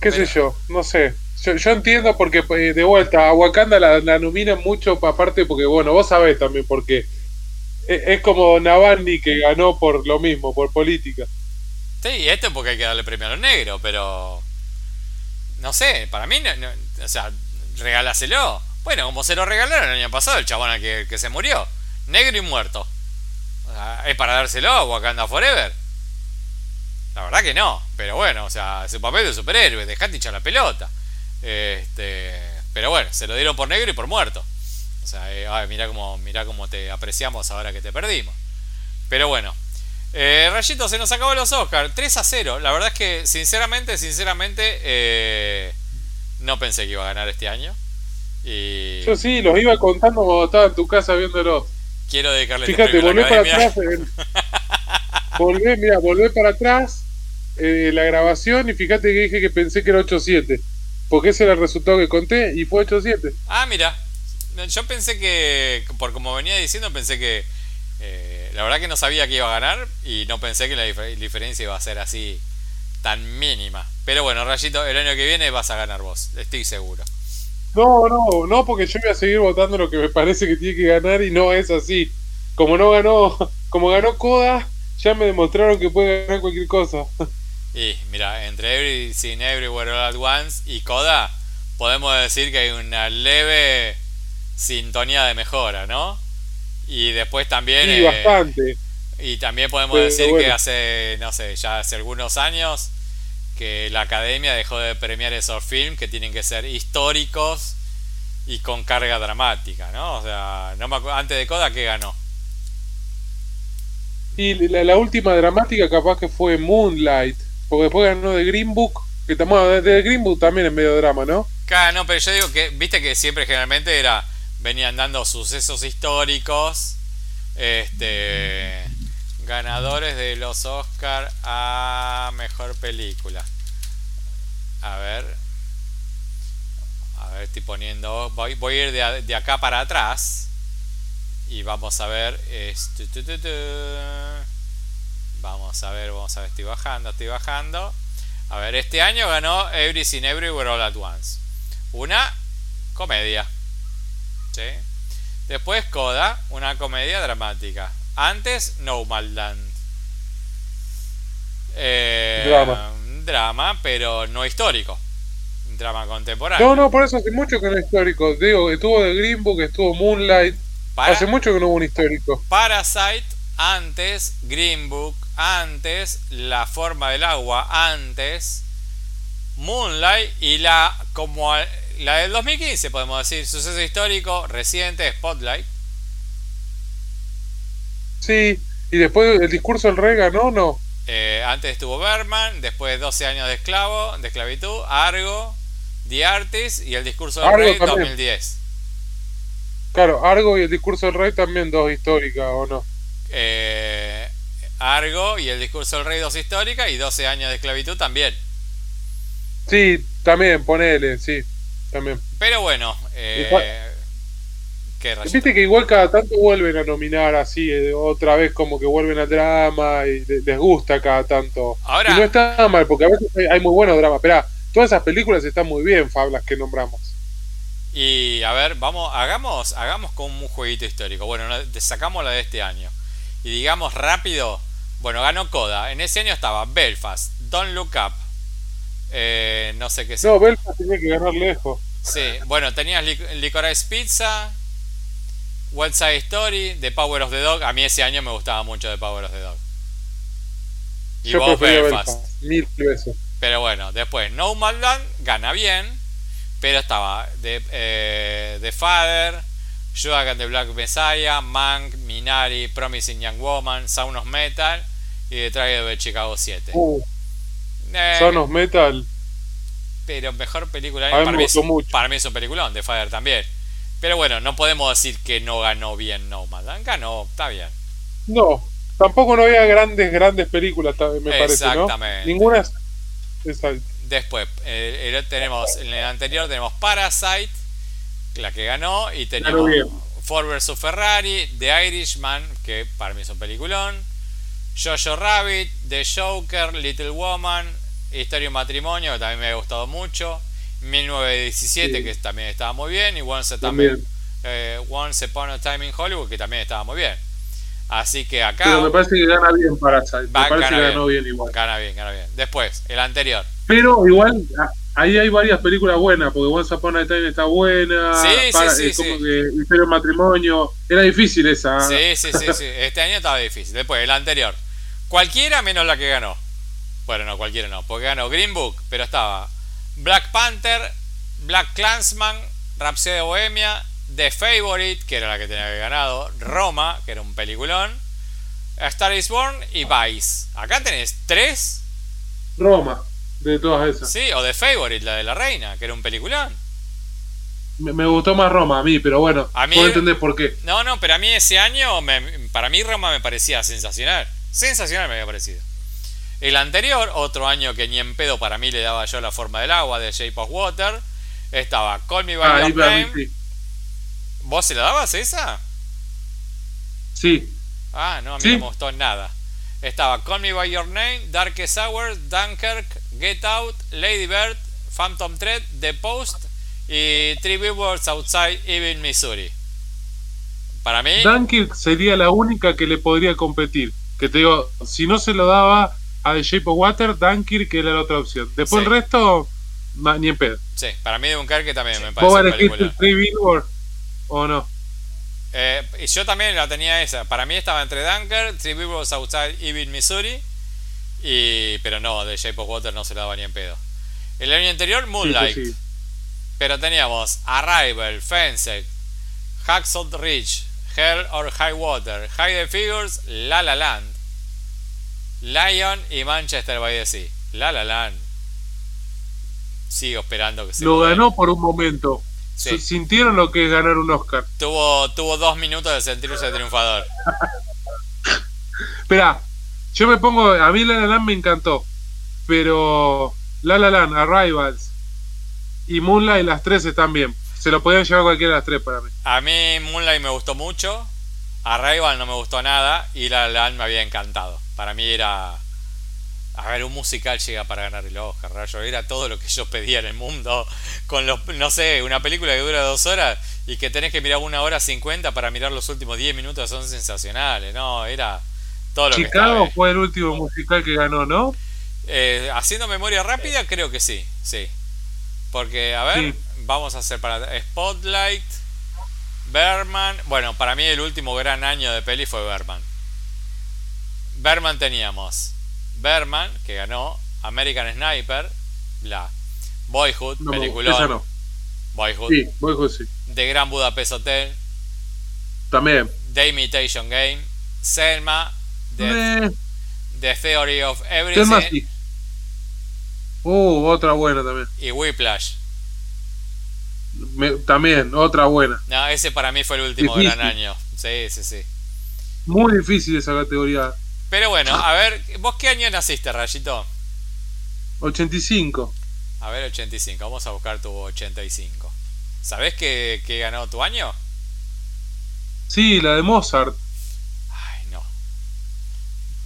qué sé yo, no sé. Yo, entiendo porque eh, de vuelta a Wakanda la, la nominan mucho aparte porque bueno, vos sabés también porque es, es como Navalny que ganó por lo mismo, por política. Sí, esto es porque hay que darle premio a los negros, pero no sé, para mí, o sea, regálaselo. Bueno, como se lo regalaron el año pasado el chabón que, que se murió, negro y muerto. ¿Es para dárselo a Wakanda Forever? La verdad que no, pero bueno, o sea, su papel de superhéroe, dejate hinchar la pelota. Este, pero bueno, se lo dieron por negro y por muerto. O sea, eh, mira cómo, mira cómo te apreciamos ahora que te perdimos. Pero bueno, eh, Rayito, se nos acabó los Oscars. 3 a 0. La verdad es que, sinceramente, sinceramente, eh, no pensé que iba a ganar este año. Y... Yo sí, los iba contando cuando estaba en tu casa viéndolo. Quiero dedicarle este Fíjate, volvé para atrás. volvé, mira, volvé para atrás eh, la grabación y fíjate que dije que pensé que era 8-7. Porque ese era el resultado que conté y fue 8-7. Ah, mira. Yo pensé que, por como venía diciendo, pensé que. La verdad que no sabía que iba a ganar y no pensé que la diferencia iba a ser así tan mínima. Pero bueno, Rayito, el año que viene vas a ganar vos, estoy seguro. No, no, no, porque yo voy a seguir votando lo que me parece que tiene que ganar y no es así. Como no ganó, como ganó Coda, ya me demostraron que puede ganar cualquier cosa. Y mira, entre Everything Everywhere All at Once y Coda, podemos decir que hay una leve sintonía de mejora, ¿no? Y después también. Sí, bastante. Y también podemos decir que hace, no sé, ya hace algunos años que la academia dejó de premiar esos films que tienen que ser históricos y con carga dramática, ¿no? O sea, no me antes de Coda, ¿qué ganó? Y la, última dramática capaz que fue Moonlight, porque después ganó de Green Book, que también de Green Book también es medio drama, ¿no? Claro, no, pero yo digo que, viste que siempre generalmente era, venían dando sucesos históricos, este ganadores de los Oscar a mejor película. A ver. A ver, estoy poniendo. Voy, voy a ir de, acá para atrás. Y vamos a ver. Vamos a ver, vamos a ver. Estoy bajando, estoy bajando. A ver, este año ganó Everything Everywhere All at Once. Una comedia. ¿Sí? Después Coda, una comedia dramática. Antes No Malland. Eh, drama. Drama, pero no histórico. Drama contemporáneo. No, no, por eso hace mucho que no es histórico. Digo, estuvo de Green Book, estuvo Moonlight. hace mucho que no hubo un histórico. Parasite, antes. Green Book, antes. La forma del agua, antes. Moonlight y la como la del 2015 podemos decir suceso histórico reciente Spotlight Sí, y después el discurso del rey ganó, ¿no? Eh, antes estuvo Berman, después 12 años de esclavo, de esclavitud, Argo, The Artist y el discurso del Argo rey también. 2010. Claro, Argo y el discurso del rey también dos históricas, ¿o no? Eh, Argo y el discurso del rey dos histórica y 12 años de esclavitud también. Sí, también, ponele, sí, también. Pero bueno, eh, ¿qué? Viste que igual cada tanto vuelven a nominar así, eh, otra vez como que vuelven al drama y le- les gusta cada tanto. Ahora- Y no está mal, porque a veces hay, muy buenos dramas. Esperá, todas esas películas están muy bien, Fab, las que nombramos. Y a ver, vamos, hagamos, hagamos con un jueguito histórico. Bueno, sacamos la de este año. Y digamos rápido, bueno, ganó Coda. En ese año estaba Belfast, Don't Look Up. Eh, no sé qué sé. No, Belfast tenía que ganar lejos. Sí, bueno, tenías Lic- Licorice Pizza, West Side Story, The Power of the Dog. A mí ese año me gustaba mucho The Power of the Dog. Y Yo vos Belfast. Belfast, mil veces. Pero bueno, después No Land gana bien, pero estaba The, eh, The Father, Judas and the Black Messiah, Mank, Minari, Promising Young Woman, Sound of Metal y The Trial de Chicago 7. Uh, Eh, Son of Metal. pero mejor película A mí me para, mí es, gustó mucho. para mí es un peliculón, The Father también. Pero bueno, no podemos decir que no ganó bien No Man's Land, ganó, está bien. No, tampoco no había grandes, grandes películas, me parece, ¿no? Exactamente. Ninguna. es- Exacto. Después, eh, el- tenemos, en el anterior tenemos Parasite, la que ganó, y bien. Ford vs Ferrari, The Irishman, que para mí es un peliculón, Jojo Rabbit, The Joker, Little Woman, Historia de un matrimonio, que también me ha gustado mucho, 1917, Sí. que también estaba muy bien, y Once, También. eh, Once Upon a Time in Hollywood, que también estaba muy bien. Así que acá Pero me parece que gana bien Parasite. Me parece gana que ganó bien. bien igual. gana bien, gana bien. Después, el anterior. Pero igual, ahí hay varias películas buenas, porque Once Upon a Time está buena. Sí, sí, sí, es como sí. que Historia de matrimonio. Era difícil esa. Sí, sí, sí, sí. Este año estaba difícil. Después, el anterior. Cualquiera menos la que ganó. Bueno, no, cualquiera no. Porque ganó Green Book, pero estaba Black Panther, Black Clansman, Rhapsody de Bohemia, The Favorite, que era la que tenía que haber ganado, Roma, que era un peliculón, A Star is Born y Vice. Acá tenés tres, Roma, de todas esas. sí, o The Favorite, la de la reina, que era un peliculón. Me, me gustó más Roma a mí, pero bueno, A mí- puedo entender por qué. No, no, pero a mí ese año, me- para mí Roma me parecía sensacional. Sensacional me había parecido. El anterior, otro año que ni en pedo para mí le daba yo la forma del agua, de Shape of Water, estaba Call Me By Ah, Your Name. sí. ¿Vos se la dabas esa? Sí, Ah, no, a mí Sí. no me gustó nada. Estaba Call Me By Your Name, Darkest Hours, Dunkirk, Get Out, Lady Bird, Phantom Thread, The Post y Three Billboards Outside Ebbing, Missouri. Para mí, Dunkirk sería la única que le podría competir. Que te digo, si no se lo daba a The Shape of Water, Dunkirk era la otra opción. Después Sí. el resto, ni en pedo. sí, para mí Dunkirk también me ¿Vos parece un elegiste Free Billboard o no? Eh, y yo también la tenía esa. Para mí estaba entre Dunker, Three Billboards Outside Ebbing, Missouri. Y, pero no, de Shape of Water no se la daba ni en pedo. El año anterior, Moonlight. Sí, sí. Pero teníamos Arrival, Fenced, Hacksaw Ridge, Hell or High Water, High the Figures, La La Land, Lion y Manchester by the Sea. La La Land. Sigo esperando que se Lo ganó por un momento. Sí. Sintieron lo que es ganar un Oscar. Tuvo, tuvo dos minutos de sentirse triunfador. Espera, yo me pongo. A mí La La Land me encantó. Pero La La Land, Arrivals y Moonlight, las tres están bien. Se lo podían llevar cualquiera de las tres para mí. A mí Moonlight me gustó mucho. Arrival no me gustó nada. Y La La Land me había encantado. Para mí era. A ver, un musical llega para ganar el Oscar, rayo. Era todo lo que yo pedía en el mundo. Con los, no sé, una película que dura dos horas y que tenés que mirar una hora cincuenta para mirar los últimos diez minutos son sensacionales. No, era todo lo que Chicago ahí. fue el último musical que ganó, ¿no? Eh, haciendo memoria rápida, creo que sí, sí. Porque, a ver, Sí. vamos a hacer para Spotlight, Berman. Bueno, para mí el último gran año de peli fue Berman. Berman teníamos Berman, que ganó, American Sniper, la Boyhood, No, peliculón. no. Boyhood, Sí. The Gran Budapest Hotel, También. The Imitation Game, Selma, The, Eh, The Theory of Selma Everything sí. Uh, otra buena también. y Whiplash. Me- también, otra buena. No, ese para mí fue el último Difícil. gran año. Sí, sí, sí. Muy difícil esa categoría. Pero bueno, a ver, ¿vos qué año naciste, Rayito? 85. A ver, 85. Vamos a buscar tu 85. ¿Sabés qué, qué ganó tu año? Sí, la de Mozart. Ay, no.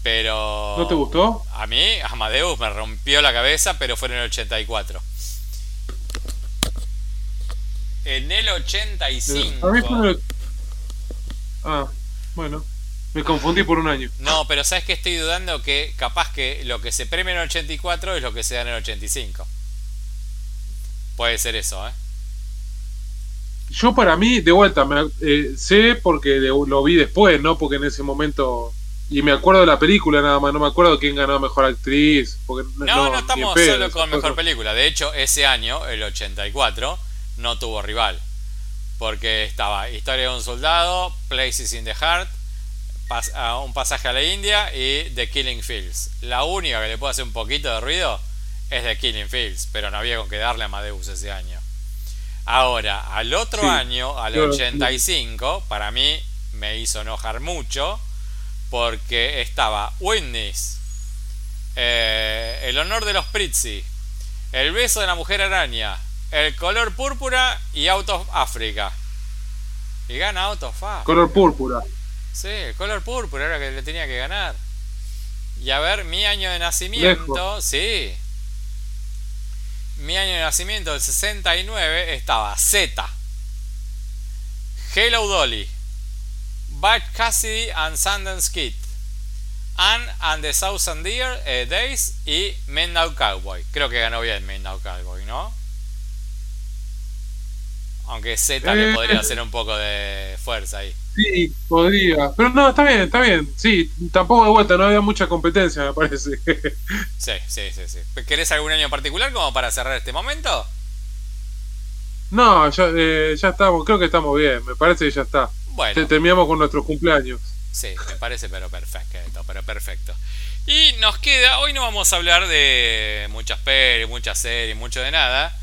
Pero... ¿No te gustó? A mí, Amadeus me rompió la cabeza, pero fue en el 84. En el A mí 85. fue el- Ah, bueno. Me confundí por un año. No, pero sabes que estoy dudando que capaz que lo que se premia en el 84 es lo que se da en el 85. Puede ser eso, ¿eh? Yo para mí, de vuelta, me, eh, sé porque de- lo vi después, ¿no? Porque en ese momento... Y me acuerdo de la película nada más, no me acuerdo quién ganó Mejor Actriz. Porque, No, no, estamos pedo, solo con mejor película. De hecho, ese año, el 84, no tuvo rival. Porque estaba Historia de un soldado, Places in the Heart, a Un pasaje a la India y The Killing Fields. La única que le puede hacer un poquito de ruido es The Killing Fields, pero no había con qué darle a Amadeus ese año. Ahora, al otro Sí, año, al yo- 85, para mí me hizo enojar mucho porque estaba Witness, eh, El honor de los Prizzi, El beso de la mujer araña, El color púrpura y Out of Africa. Y gana Out of Africa. Color púrpura. Sí, el color púrpura era que le tenía que ganar. Y a ver, mi año de nacimiento, Lejos. sí. Mi año de nacimiento, el 69, estaba Z. Hello Dolly. Bud Cassidy and Sundance Kid. Anne and the Thousand Deer eh, Days y Mendal Cowboy. Creo que ganó bien Mendal Cowboy, ¿no? Aunque Z le Eh. podría hacer un poco de fuerza ahí. Sí, podría. Pero no, está bien, está bien. Sí, tampoco de vuelta, no había mucha competencia, me parece. Sí, sí, sí, sí. ¿Querés algún año en particular como para cerrar este momento? no, ya, eh, ya estamos, creo que estamos bien, me parece que ya está. Bueno, Te- Terminamos con nuestros cumpleaños. sí, me parece pero perfecto, pero perfecto. Y nos queda, hoy no vamos a hablar de muchas pelis, muchas series, mucho de nada,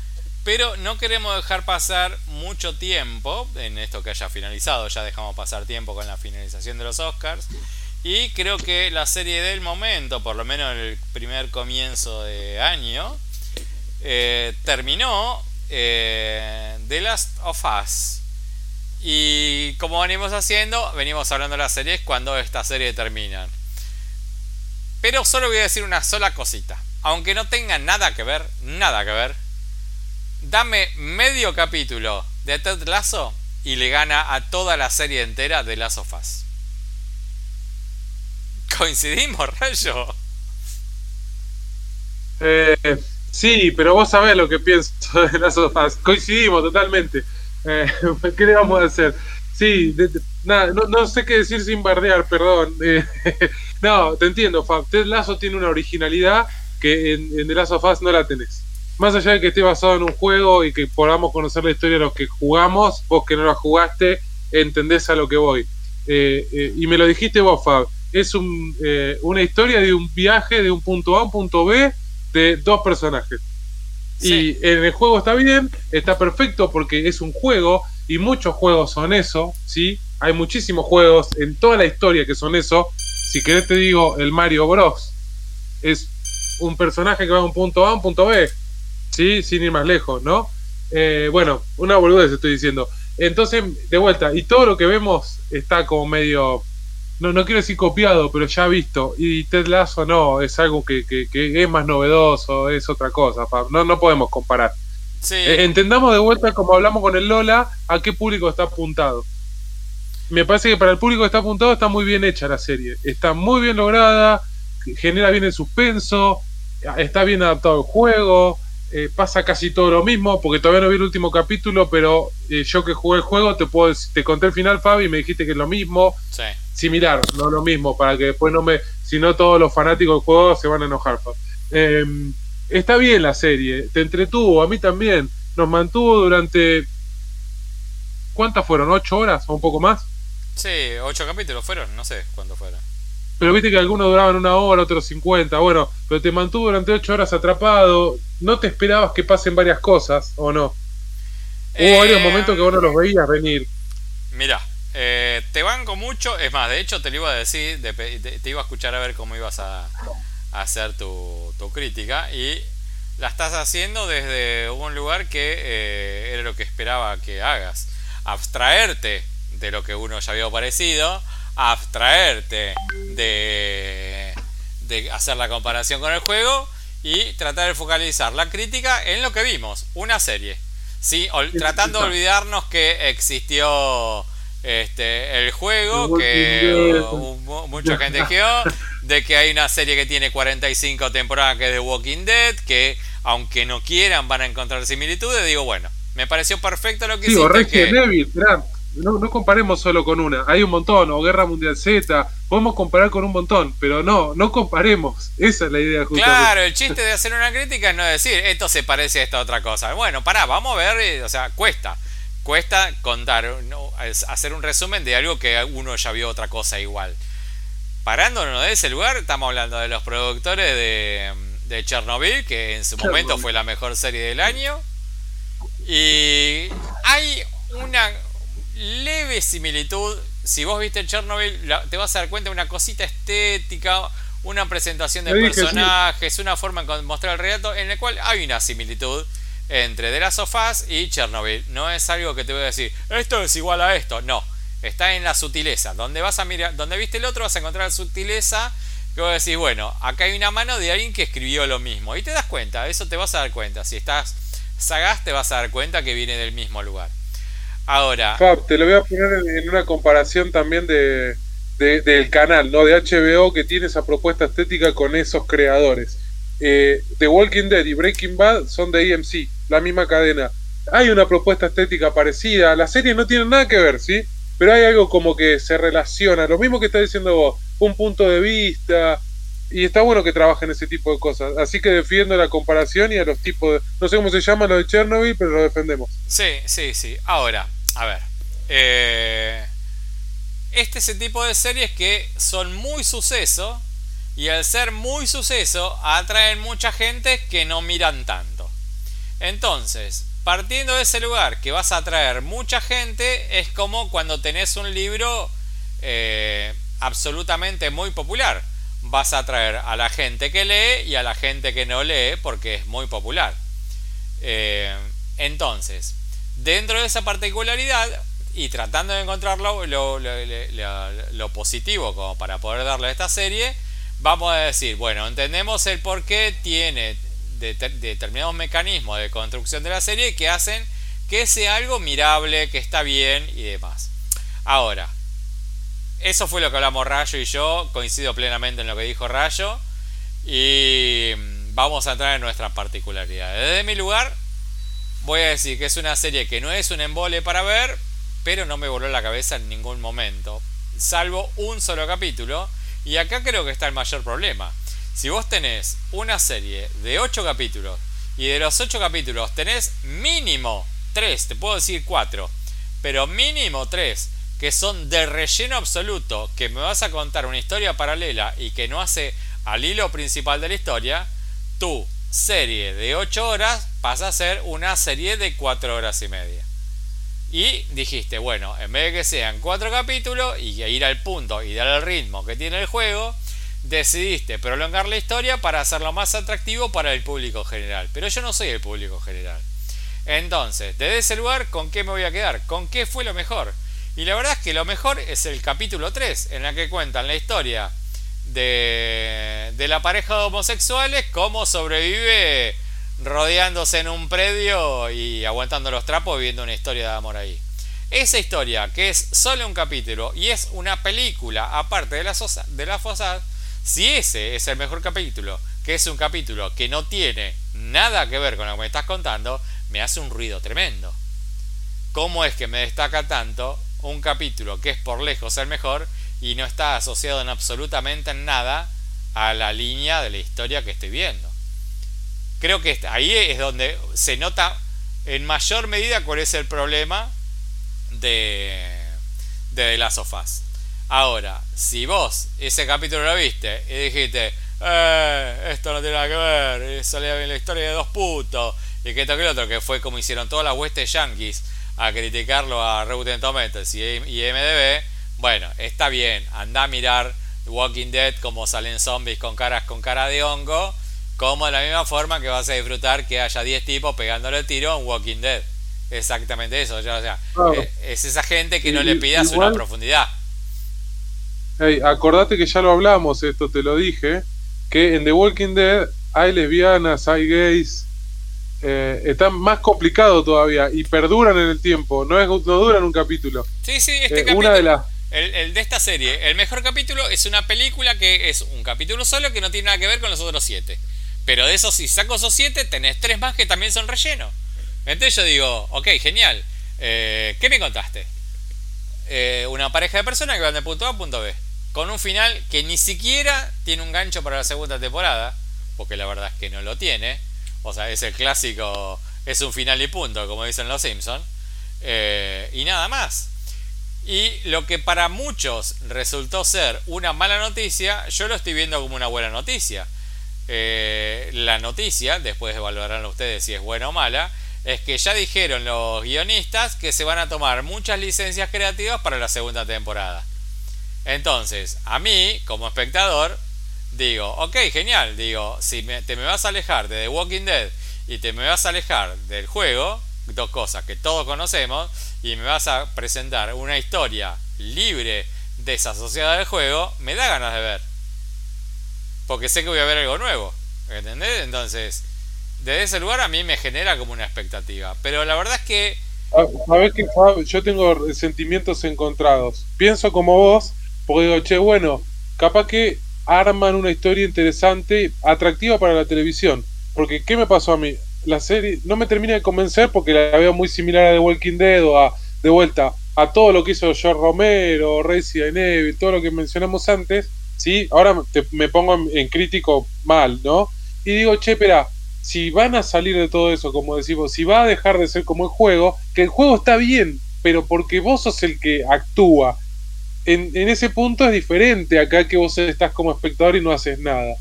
pero no queremos dejar pasar mucho tiempo en esto que haya finalizado, ya dejamos pasar tiempo con la finalización de los Oscars. Y creo que la serie del momento, por lo menos en el primer comienzo de año, eh, terminó eh, The Last of Us. Y como venimos haciendo, venimos hablando de las series cuando esta serie terminan. Pero solo voy a decir una sola cosita. Aunque no tenga nada que ver, nada que ver. Dame medio capítulo de Ted Lasso y le gana a toda la serie entera de Last of Us. Coincidimos, rayo. Eh, sí, pero vos sabés lo que pienso de las sofás. Coincidimos totalmente. Eh, ¿Qué le vamos a hacer? Sí, nada, no, sé qué decir sin bardear, perdón. Eh, no, te entiendo, Fab. Ted Lasso tiene una originalidad que en, en The Last of Us no la tenés. Más allá de que esté basado en un juego y que podamos conocer la historia de los que jugamos, vos que no la jugaste, entendés a lo que voy. Eh, eh, y me lo dijiste vos, Fab. Es un, eh, una historia de un viaje de un punto A a un punto B de dos personajes. Sí. Y en el juego está bien, está perfecto porque es un juego y muchos juegos son eso, ¿sí? Hay muchísimos juegos en toda la historia que son eso. Si querés te digo, el Mario Bros. Es un personaje que va de un punto A a un punto B, ¿sí? Sin ir más lejos, ¿no? Eh, bueno, una boludez estoy diciendo. Entonces, de vuelta, y todo lo que vemos está como medio no, no quiero decir copiado, pero ya visto. Y Ted Lasso no, es algo que, que- que es más novedoso, es otra cosa. Fab. No, no podemos comparar. Sí. Eh, entendamos de vuelta, como hablamos con el Lola, a qué público está apuntado. Me parece que para el público que está apuntado está muy bien hecha la serie. Está muy bien lograda, genera bien el suspenso, está bien adaptado el juego, eh, pasa casi todo lo mismo, porque todavía no vi el último capítulo, pero eh, yo que jugué el juego te puedo decir- te conté el final, Fabi, y me dijiste que es lo mismo sí. similar, no lo mismo, para que después no me. Si no, todos los fanáticos del juego se van a enojar. Eh, está bien la serie, te entretuvo, a mí también. Nos mantuvo durante. ¿Cuántas fueron? ¿Ocho horas o un poco más? Sí, ocho capítulos fueron, no sé cuántos fueron. Pero viste que algunos duraban una hora, otros 50. Bueno, pero te mantuvo durante ocho horas atrapado. ¿No te esperabas que pasen varias cosas o no? Hubo varios Eh, momentos que vos no los veías venir. Mira, eh, te banco mucho. Es más, de hecho te lo iba a decir, de- de- te iba a escuchar a ver cómo ibas a, a hacer tu, tu crítica. Y la estás haciendo desde un lugar que eh, era lo que esperaba que hagas. Abstraerte de lo que uno ya había parecido. Abstraerte de, de hacer la comparación con el juego. Y tratar de focalizar la crítica en lo que vimos. Una serie. Sí, ol- tratando de olvidarnos que existió este el juego, que uh, mucha gente quedó, de que hay una serie que tiene 45 temporadas que es The Walking Dead, que aunque no quieran van a encontrar similitudes, digo, bueno, me pareció perfecto lo que Sí, hiciste. Que- Evil, no, no comparemos solo con una, hay un montón, o Guerra Mundial Z, podemos comparar con un montón, pero no, no comparemos, esa es la idea justamente. Claro, el chiste de hacer una crítica es no decir esto se parece a esta otra cosa. Bueno, pará, vamos a ver, eh, o sea, cuesta. Cuesta contar, no, hacer un resumen de algo que uno ya vio otra cosa igual. Parándonos de ese lugar, estamos hablando de los productores de, de Chernobyl, que en su momento fue la mejor serie del año. Y hay una leve similitud. Si vos viste Chernobyl, la- te vas a dar cuenta de una cosita estética, una presentación de sí. personajes, una forma de mostrar el relato en el cual hay una similitud entre The Last of Us y Chernobyl. No es algo que te voy a decir, esto es igual a esto. No, está en la sutileza. Donde vas a mirar, donde viste el otro vas a encontrar la sutileza que vos decís, bueno, acá hay una mano de alguien que escribió lo mismo. Y te das cuenta, eso te vas a dar cuenta. Si estás sagaz te vas a dar cuenta que viene del mismo lugar. Ahora, Fab, te lo voy a poner en, en una comparación también de, de- del canal, ¿no? De HBO que tiene esa propuesta estética con esos creadores. Eh, The Walking Dead y Breaking Bad son de AMC, la misma cadena. Hay una propuesta estética parecida, las series no tienen nada que ver, ¿sí? Pero hay algo como que se relaciona, lo mismo que está diciendo vos, un punto de vista, y está bueno que trabajen ese tipo de cosas. Así que defiendo la comparación y a los tipos de... No sé cómo se llama lo de Chernobyl, pero lo defendemos. Sí, sí, sí. Ahora, a ver. eh, este es el tipo de series que son muy suceso y al ser muy suceso atraen mucha gente que no miran tanto. Entonces, partiendo de ese lugar que vas a atraer mucha gente, es como cuando tenés un libro eh, absolutamente muy popular. Vas a atraer a la gente que lee y a la gente que no lee porque es muy popular. Eh, entonces, dentro de esa particularidad y tratando de encontrar lo, positivo como para poder darle a esta serie, vamos a decir, bueno, entendemos el por qué tiene de- determinados mecanismos de construcción de la serie que hacen que sea algo mirable, que está bien y demás. Ahora, eso fue lo que hablamos Rayo y yo, coincido plenamente en lo que dijo Rayo y vamos a entrar en nuestras particularidades. Desde mi lugar, voy a decir que es una serie que no es un embole para ver, pero no me voló la cabeza en ningún momento, salvo un solo capítulo, y acá creo que está el mayor problema. Si vos tenés una serie de 8 capítulos y de los 8 capítulos tenés mínimo 3, te puedo decir 4, pero mínimo 3 que son de relleno absoluto, que me vas a contar una historia paralela y que no hace al hilo principal de la historia, tu serie de 8 horas pasa a ser una serie de 4 horas y media. Y dijiste, bueno, en vez de que sean 4 capítulos y ir al punto y dar el ritmo que tiene el juego, decidiste prolongar la historia para hacerlo más atractivo para el público general. Pero yo no soy el público general. Entonces, desde ese lugar, ¿con qué me voy a quedar? ¿Con qué fue lo mejor? Y la verdad es que lo mejor es el capítulo 3, en la que cuentan la historia de, de la pareja de homosexuales, cómo sobrevive rodeándose en un predio y aguantando los trapos viviendo una historia de amor ahí. Esa historia, que es solo un capítulo y es una película aparte de la, sosa, de la fosa, si ese es el mejor capítulo, que es un capítulo que no tiene nada que ver con lo que me estás contando, me hace un ruido tremendo. ¿Cómo es que me destaca tanto un capítulo que es por lejos el mejor y no está asociado en absolutamente nada a la línea de la historia que estoy viendo? Creo que ahí es donde se nota en mayor medida cuál es el problema de, de The Last. Ahora, si vos ese capítulo lo viste y dijiste, eh, esto no tiene nada que ver, salía bien la historia de dos putos, y que esto que el otro, que fue como hicieron todas las huestes yankees a criticarlo a Rotten Tomatoes y, y MDB, bueno, está bien, anda a mirar Walking Dead como salen zombies con caras con cara de hongo, como de la misma forma que vas a disfrutar que haya 10 tipos pegándole el tiro en Walking Dead. Exactamente eso, o sea, eh, es esa gente que no le pidas una profundidad. Hey, acordate que ya lo hablamos, esto te lo dije, que en The Walking Dead hay lesbianas, hay gays, eh, están más complicado todavía y perduran en el tiempo, no, es, no duran un capítulo. Sí, sí, este capítulo, eh, una de las el, de esta serie, el mejor capítulo es una película que es un capítulo solo que no tiene nada que ver con los otros siete. Pero de esos, si saco esos siete, tenés tres más que también son relleno. Entonces yo digo, ok, genial. Eh, ¿Qué me contaste? Eh, una pareja de personas que van de punto A a punto B. Con un final que ni siquiera tiene un gancho para la segunda temporada. Porque la verdad es que no lo tiene. O sea, es el clásico, es un final y punto, como dicen los Simpsons. Eh, y nada más. Y lo que para muchos resultó ser una mala noticia, yo lo estoy viendo como una buena noticia. Eh, la noticia, después evaluarán ustedes si es buena o mala, es que ya dijeron los guionistas que se van a tomar muchas licencias creativas para la segunda temporada. Entonces, a mí, como espectador, digo, ok, genial, digo, si te me vas a alejar de The Walking Dead y te me vas a alejar del juego, dos cosas que todos conocemos, y me vas a presentar una historia libre desasociada del juego, me da ganas de ver. Porque sé que voy a ver algo nuevo. ¿Entendés? Entonces, desde ese lugar a mí me genera como una expectativa. Pero la verdad es que... Ah, Sabes que yo tengo sentimientos encontrados. Pienso como vos, porque digo, che, bueno, capaz que arman una historia interesante, atractiva para la televisión. Porque, ¿qué me pasó a mí? la serie no me termina de convencer porque la veo muy similar a The Walking Dead o a, de vuelta, a todo lo que hizo George Romero, Resident Evil, todo lo que mencionamos antes, ¿sí? Ahora me pongo en, crítico mal, ¿no? Y digo, che, espera, si van a salir de todo eso, como decimos, si va a dejar de ser como el juego, que el juego está bien, pero porque vos sos el que actúa. En, en ese punto es diferente acá que vos estás como espectador y no haces nada.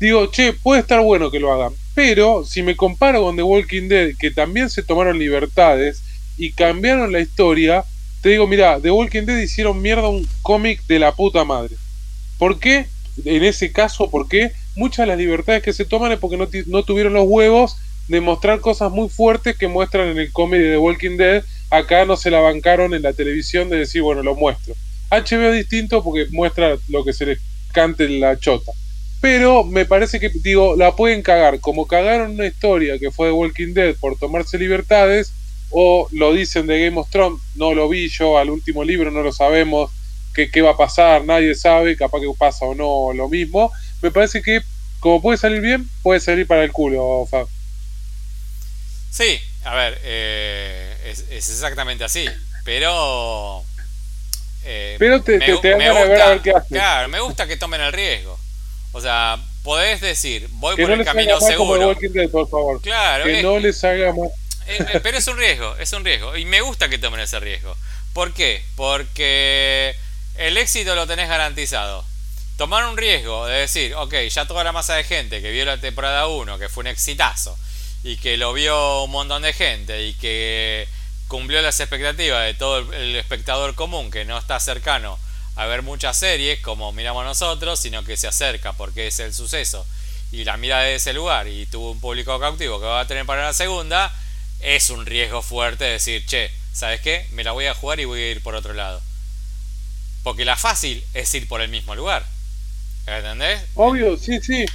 Digo, che, puede estar bueno que lo hagan, pero si me comparo con The Walking Dead, que también se tomaron libertades y cambiaron la historia, te digo, mira, The Walking Dead hicieron mierda un cómic de la puta madre. ¿Por qué? En ese caso, ¿por qué? Muchas de las libertades que se toman es porque no, no tuvieron los huevos de mostrar cosas muy fuertes que muestran en el cómic de Walking Dead. Acá no se la bancaron en la televisión de decir, bueno, lo muestro. HBO es distinto porque muestra lo que se les cante en la chota. Pero me parece que, digo, la pueden cagar. Como cagaron una historia que fue de Walking Dead por tomarse libertades, o lo dicen de Game of Thrones, no lo vi yo al último libro, no lo sabemos, qué, qué va a pasar, nadie sabe, capaz que pasa o no lo mismo. Me parece que, como puede salir bien, puede salir para el culo, Fab. Sí, a ver, eh, es, exactamente así, pero... Eh, pero te, me, te, me gusta, ver a ver qué Claro, me gusta que tomen el riesgo. O sea, podés decir, voy por el camino seguro. por favor. Claro. Que no les haga más. Eh, pero es un riesgo, es un riesgo. Y me gusta que tomen ese riesgo. ¿Por qué? Porque el éxito lo tenés garantizado. Tomar un riesgo de decir, ok, ya toda la masa de gente que vio la temporada 1, que fue un exitazo, y que lo vio un montón de gente, y que cumplió las expectativas de todo el espectador común que no está cercano a ver muchas series como miramos nosotros, sino que se acerca porque es el suceso y la mira de ese lugar y tuvo un público cautivo que va a tener para la segunda, es un riesgo fuerte decir, che, ¿sabes qué? Me la voy a jugar y voy a ir por otro lado. Porque la fácil es ir por el mismo lugar. ¿Entendés? Obvio, sí, sí.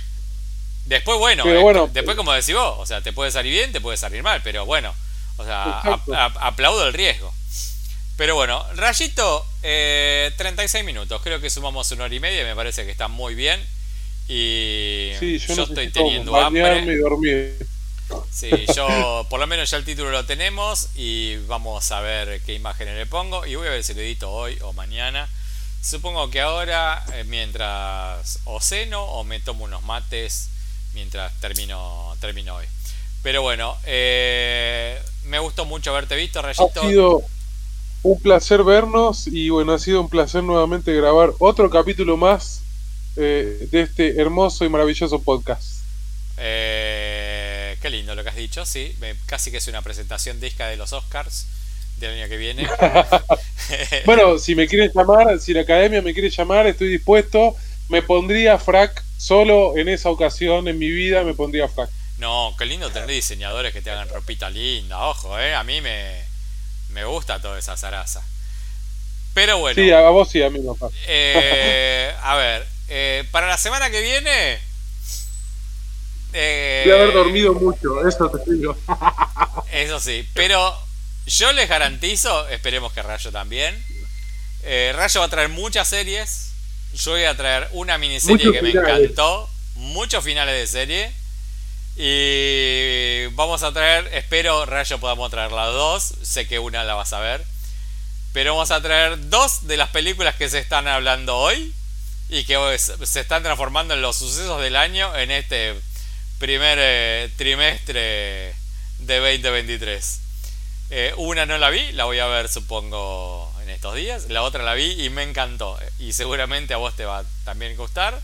Después, bueno, eh, bueno después como decís vos, o sea, te puede salir bien, te puede salir mal, pero bueno, o sea, aplaudo el riesgo. Pero bueno, Rayito, 36 eh, minutos. Creo que sumamos una hora y media. Me parece que está muy bien. Y yo, estoy teniendo hambre. Y dormir. Sí, yo por lo menos ya el título lo tenemos y vamos a ver qué imágenes le pongo y voy a ver si lo edito hoy o mañana. Supongo que ahora eh, mientras o ceno o me tomo unos mates mientras termino, termino hoy. Pero bueno, eh, me gustó mucho haberte visto, Rayito. Un placer vernos y bueno, ha sido un placer nuevamente grabar otro capítulo más eh, de este hermoso y maravilloso podcast. Eh, qué lindo lo que has dicho, sí. Casi que es una presentación disca de los Oscars del año que viene. bueno, si me quieren llamar, si la academia me quiere llamar, estoy dispuesto. Me pondría frac solo en esa ocasión en mi vida, me pondría frac. No, qué lindo tener diseñadores que te hagan ropita linda, ojo, eh. A mí me, me gusta toda esa zaraza. Pero bueno. Sí, a vos sí, a mí no eh, a ver, eh, para la semana que viene. Eh, Voy a haber dormido mucho, eso te digo. eso sí, pero yo les garantizo, esperemos que Rayo también. Eh, Rayo va a traer muchas series. Yo voy a traer una miniserie que me encantó. Muchos finales de serie. Y vamos a traer, espero Rayo podamos traer las dos. Sé que una la vas a ver. Pero vamos a traer dos de las películas que se están hablando hoy. Y que se están transformando en los sucesos del año en este primer eh, trimestre de 2023. Eh, una no la vi, la voy a ver supongo en estos días. La otra la vi y me encantó. Y seguramente a vos te va también gustar.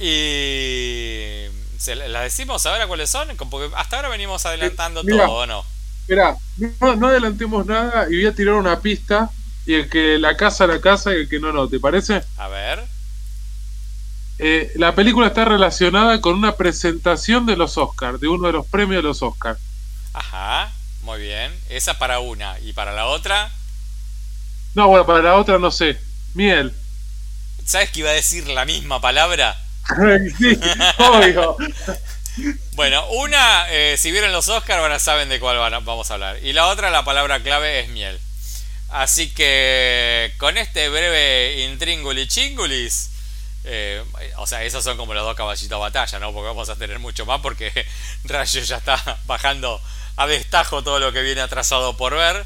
Y ¿las decimos ahora cuáles son? Porque hasta ahora venimos adelantando todo, ¿o no? Espera, no, adelantemos nada y voy a tirar una pista. Y el que la casa, la casa y el que no, no. ¿Te parece? A ver. Eh, la película está relacionada con una presentación de los Oscars, de uno de los premios de los Oscars. Ajá, muy bien. Esa para una. ¿Y para la otra? No, bueno, para la otra no sé. Miel. ¿Sabes que iba a decir la misma palabra? sí, obvio. Bueno, una, eh, si vieron los Oscars, bueno, saben de cuál vamos a hablar. Y la otra, la palabra clave es miel. Así que con este breve intríngulis chingulis, eh, o sea, esos son como los dos caballitos de batalla, ¿no? Porque vamos a tener mucho más porque Rayo ya está bajando a destajo todo lo que viene atrasado por ver.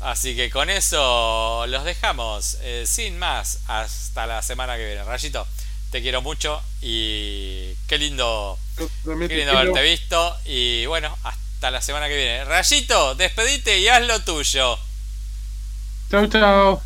Así que con eso los dejamos. Eh, sin más, hasta la semana que viene. Rayito, te quiero mucho y qué lindo, qué lindo haberte visto. Y bueno, hasta la semana que viene. Rayito, despedite y haz lo tuyo. Chao, chao.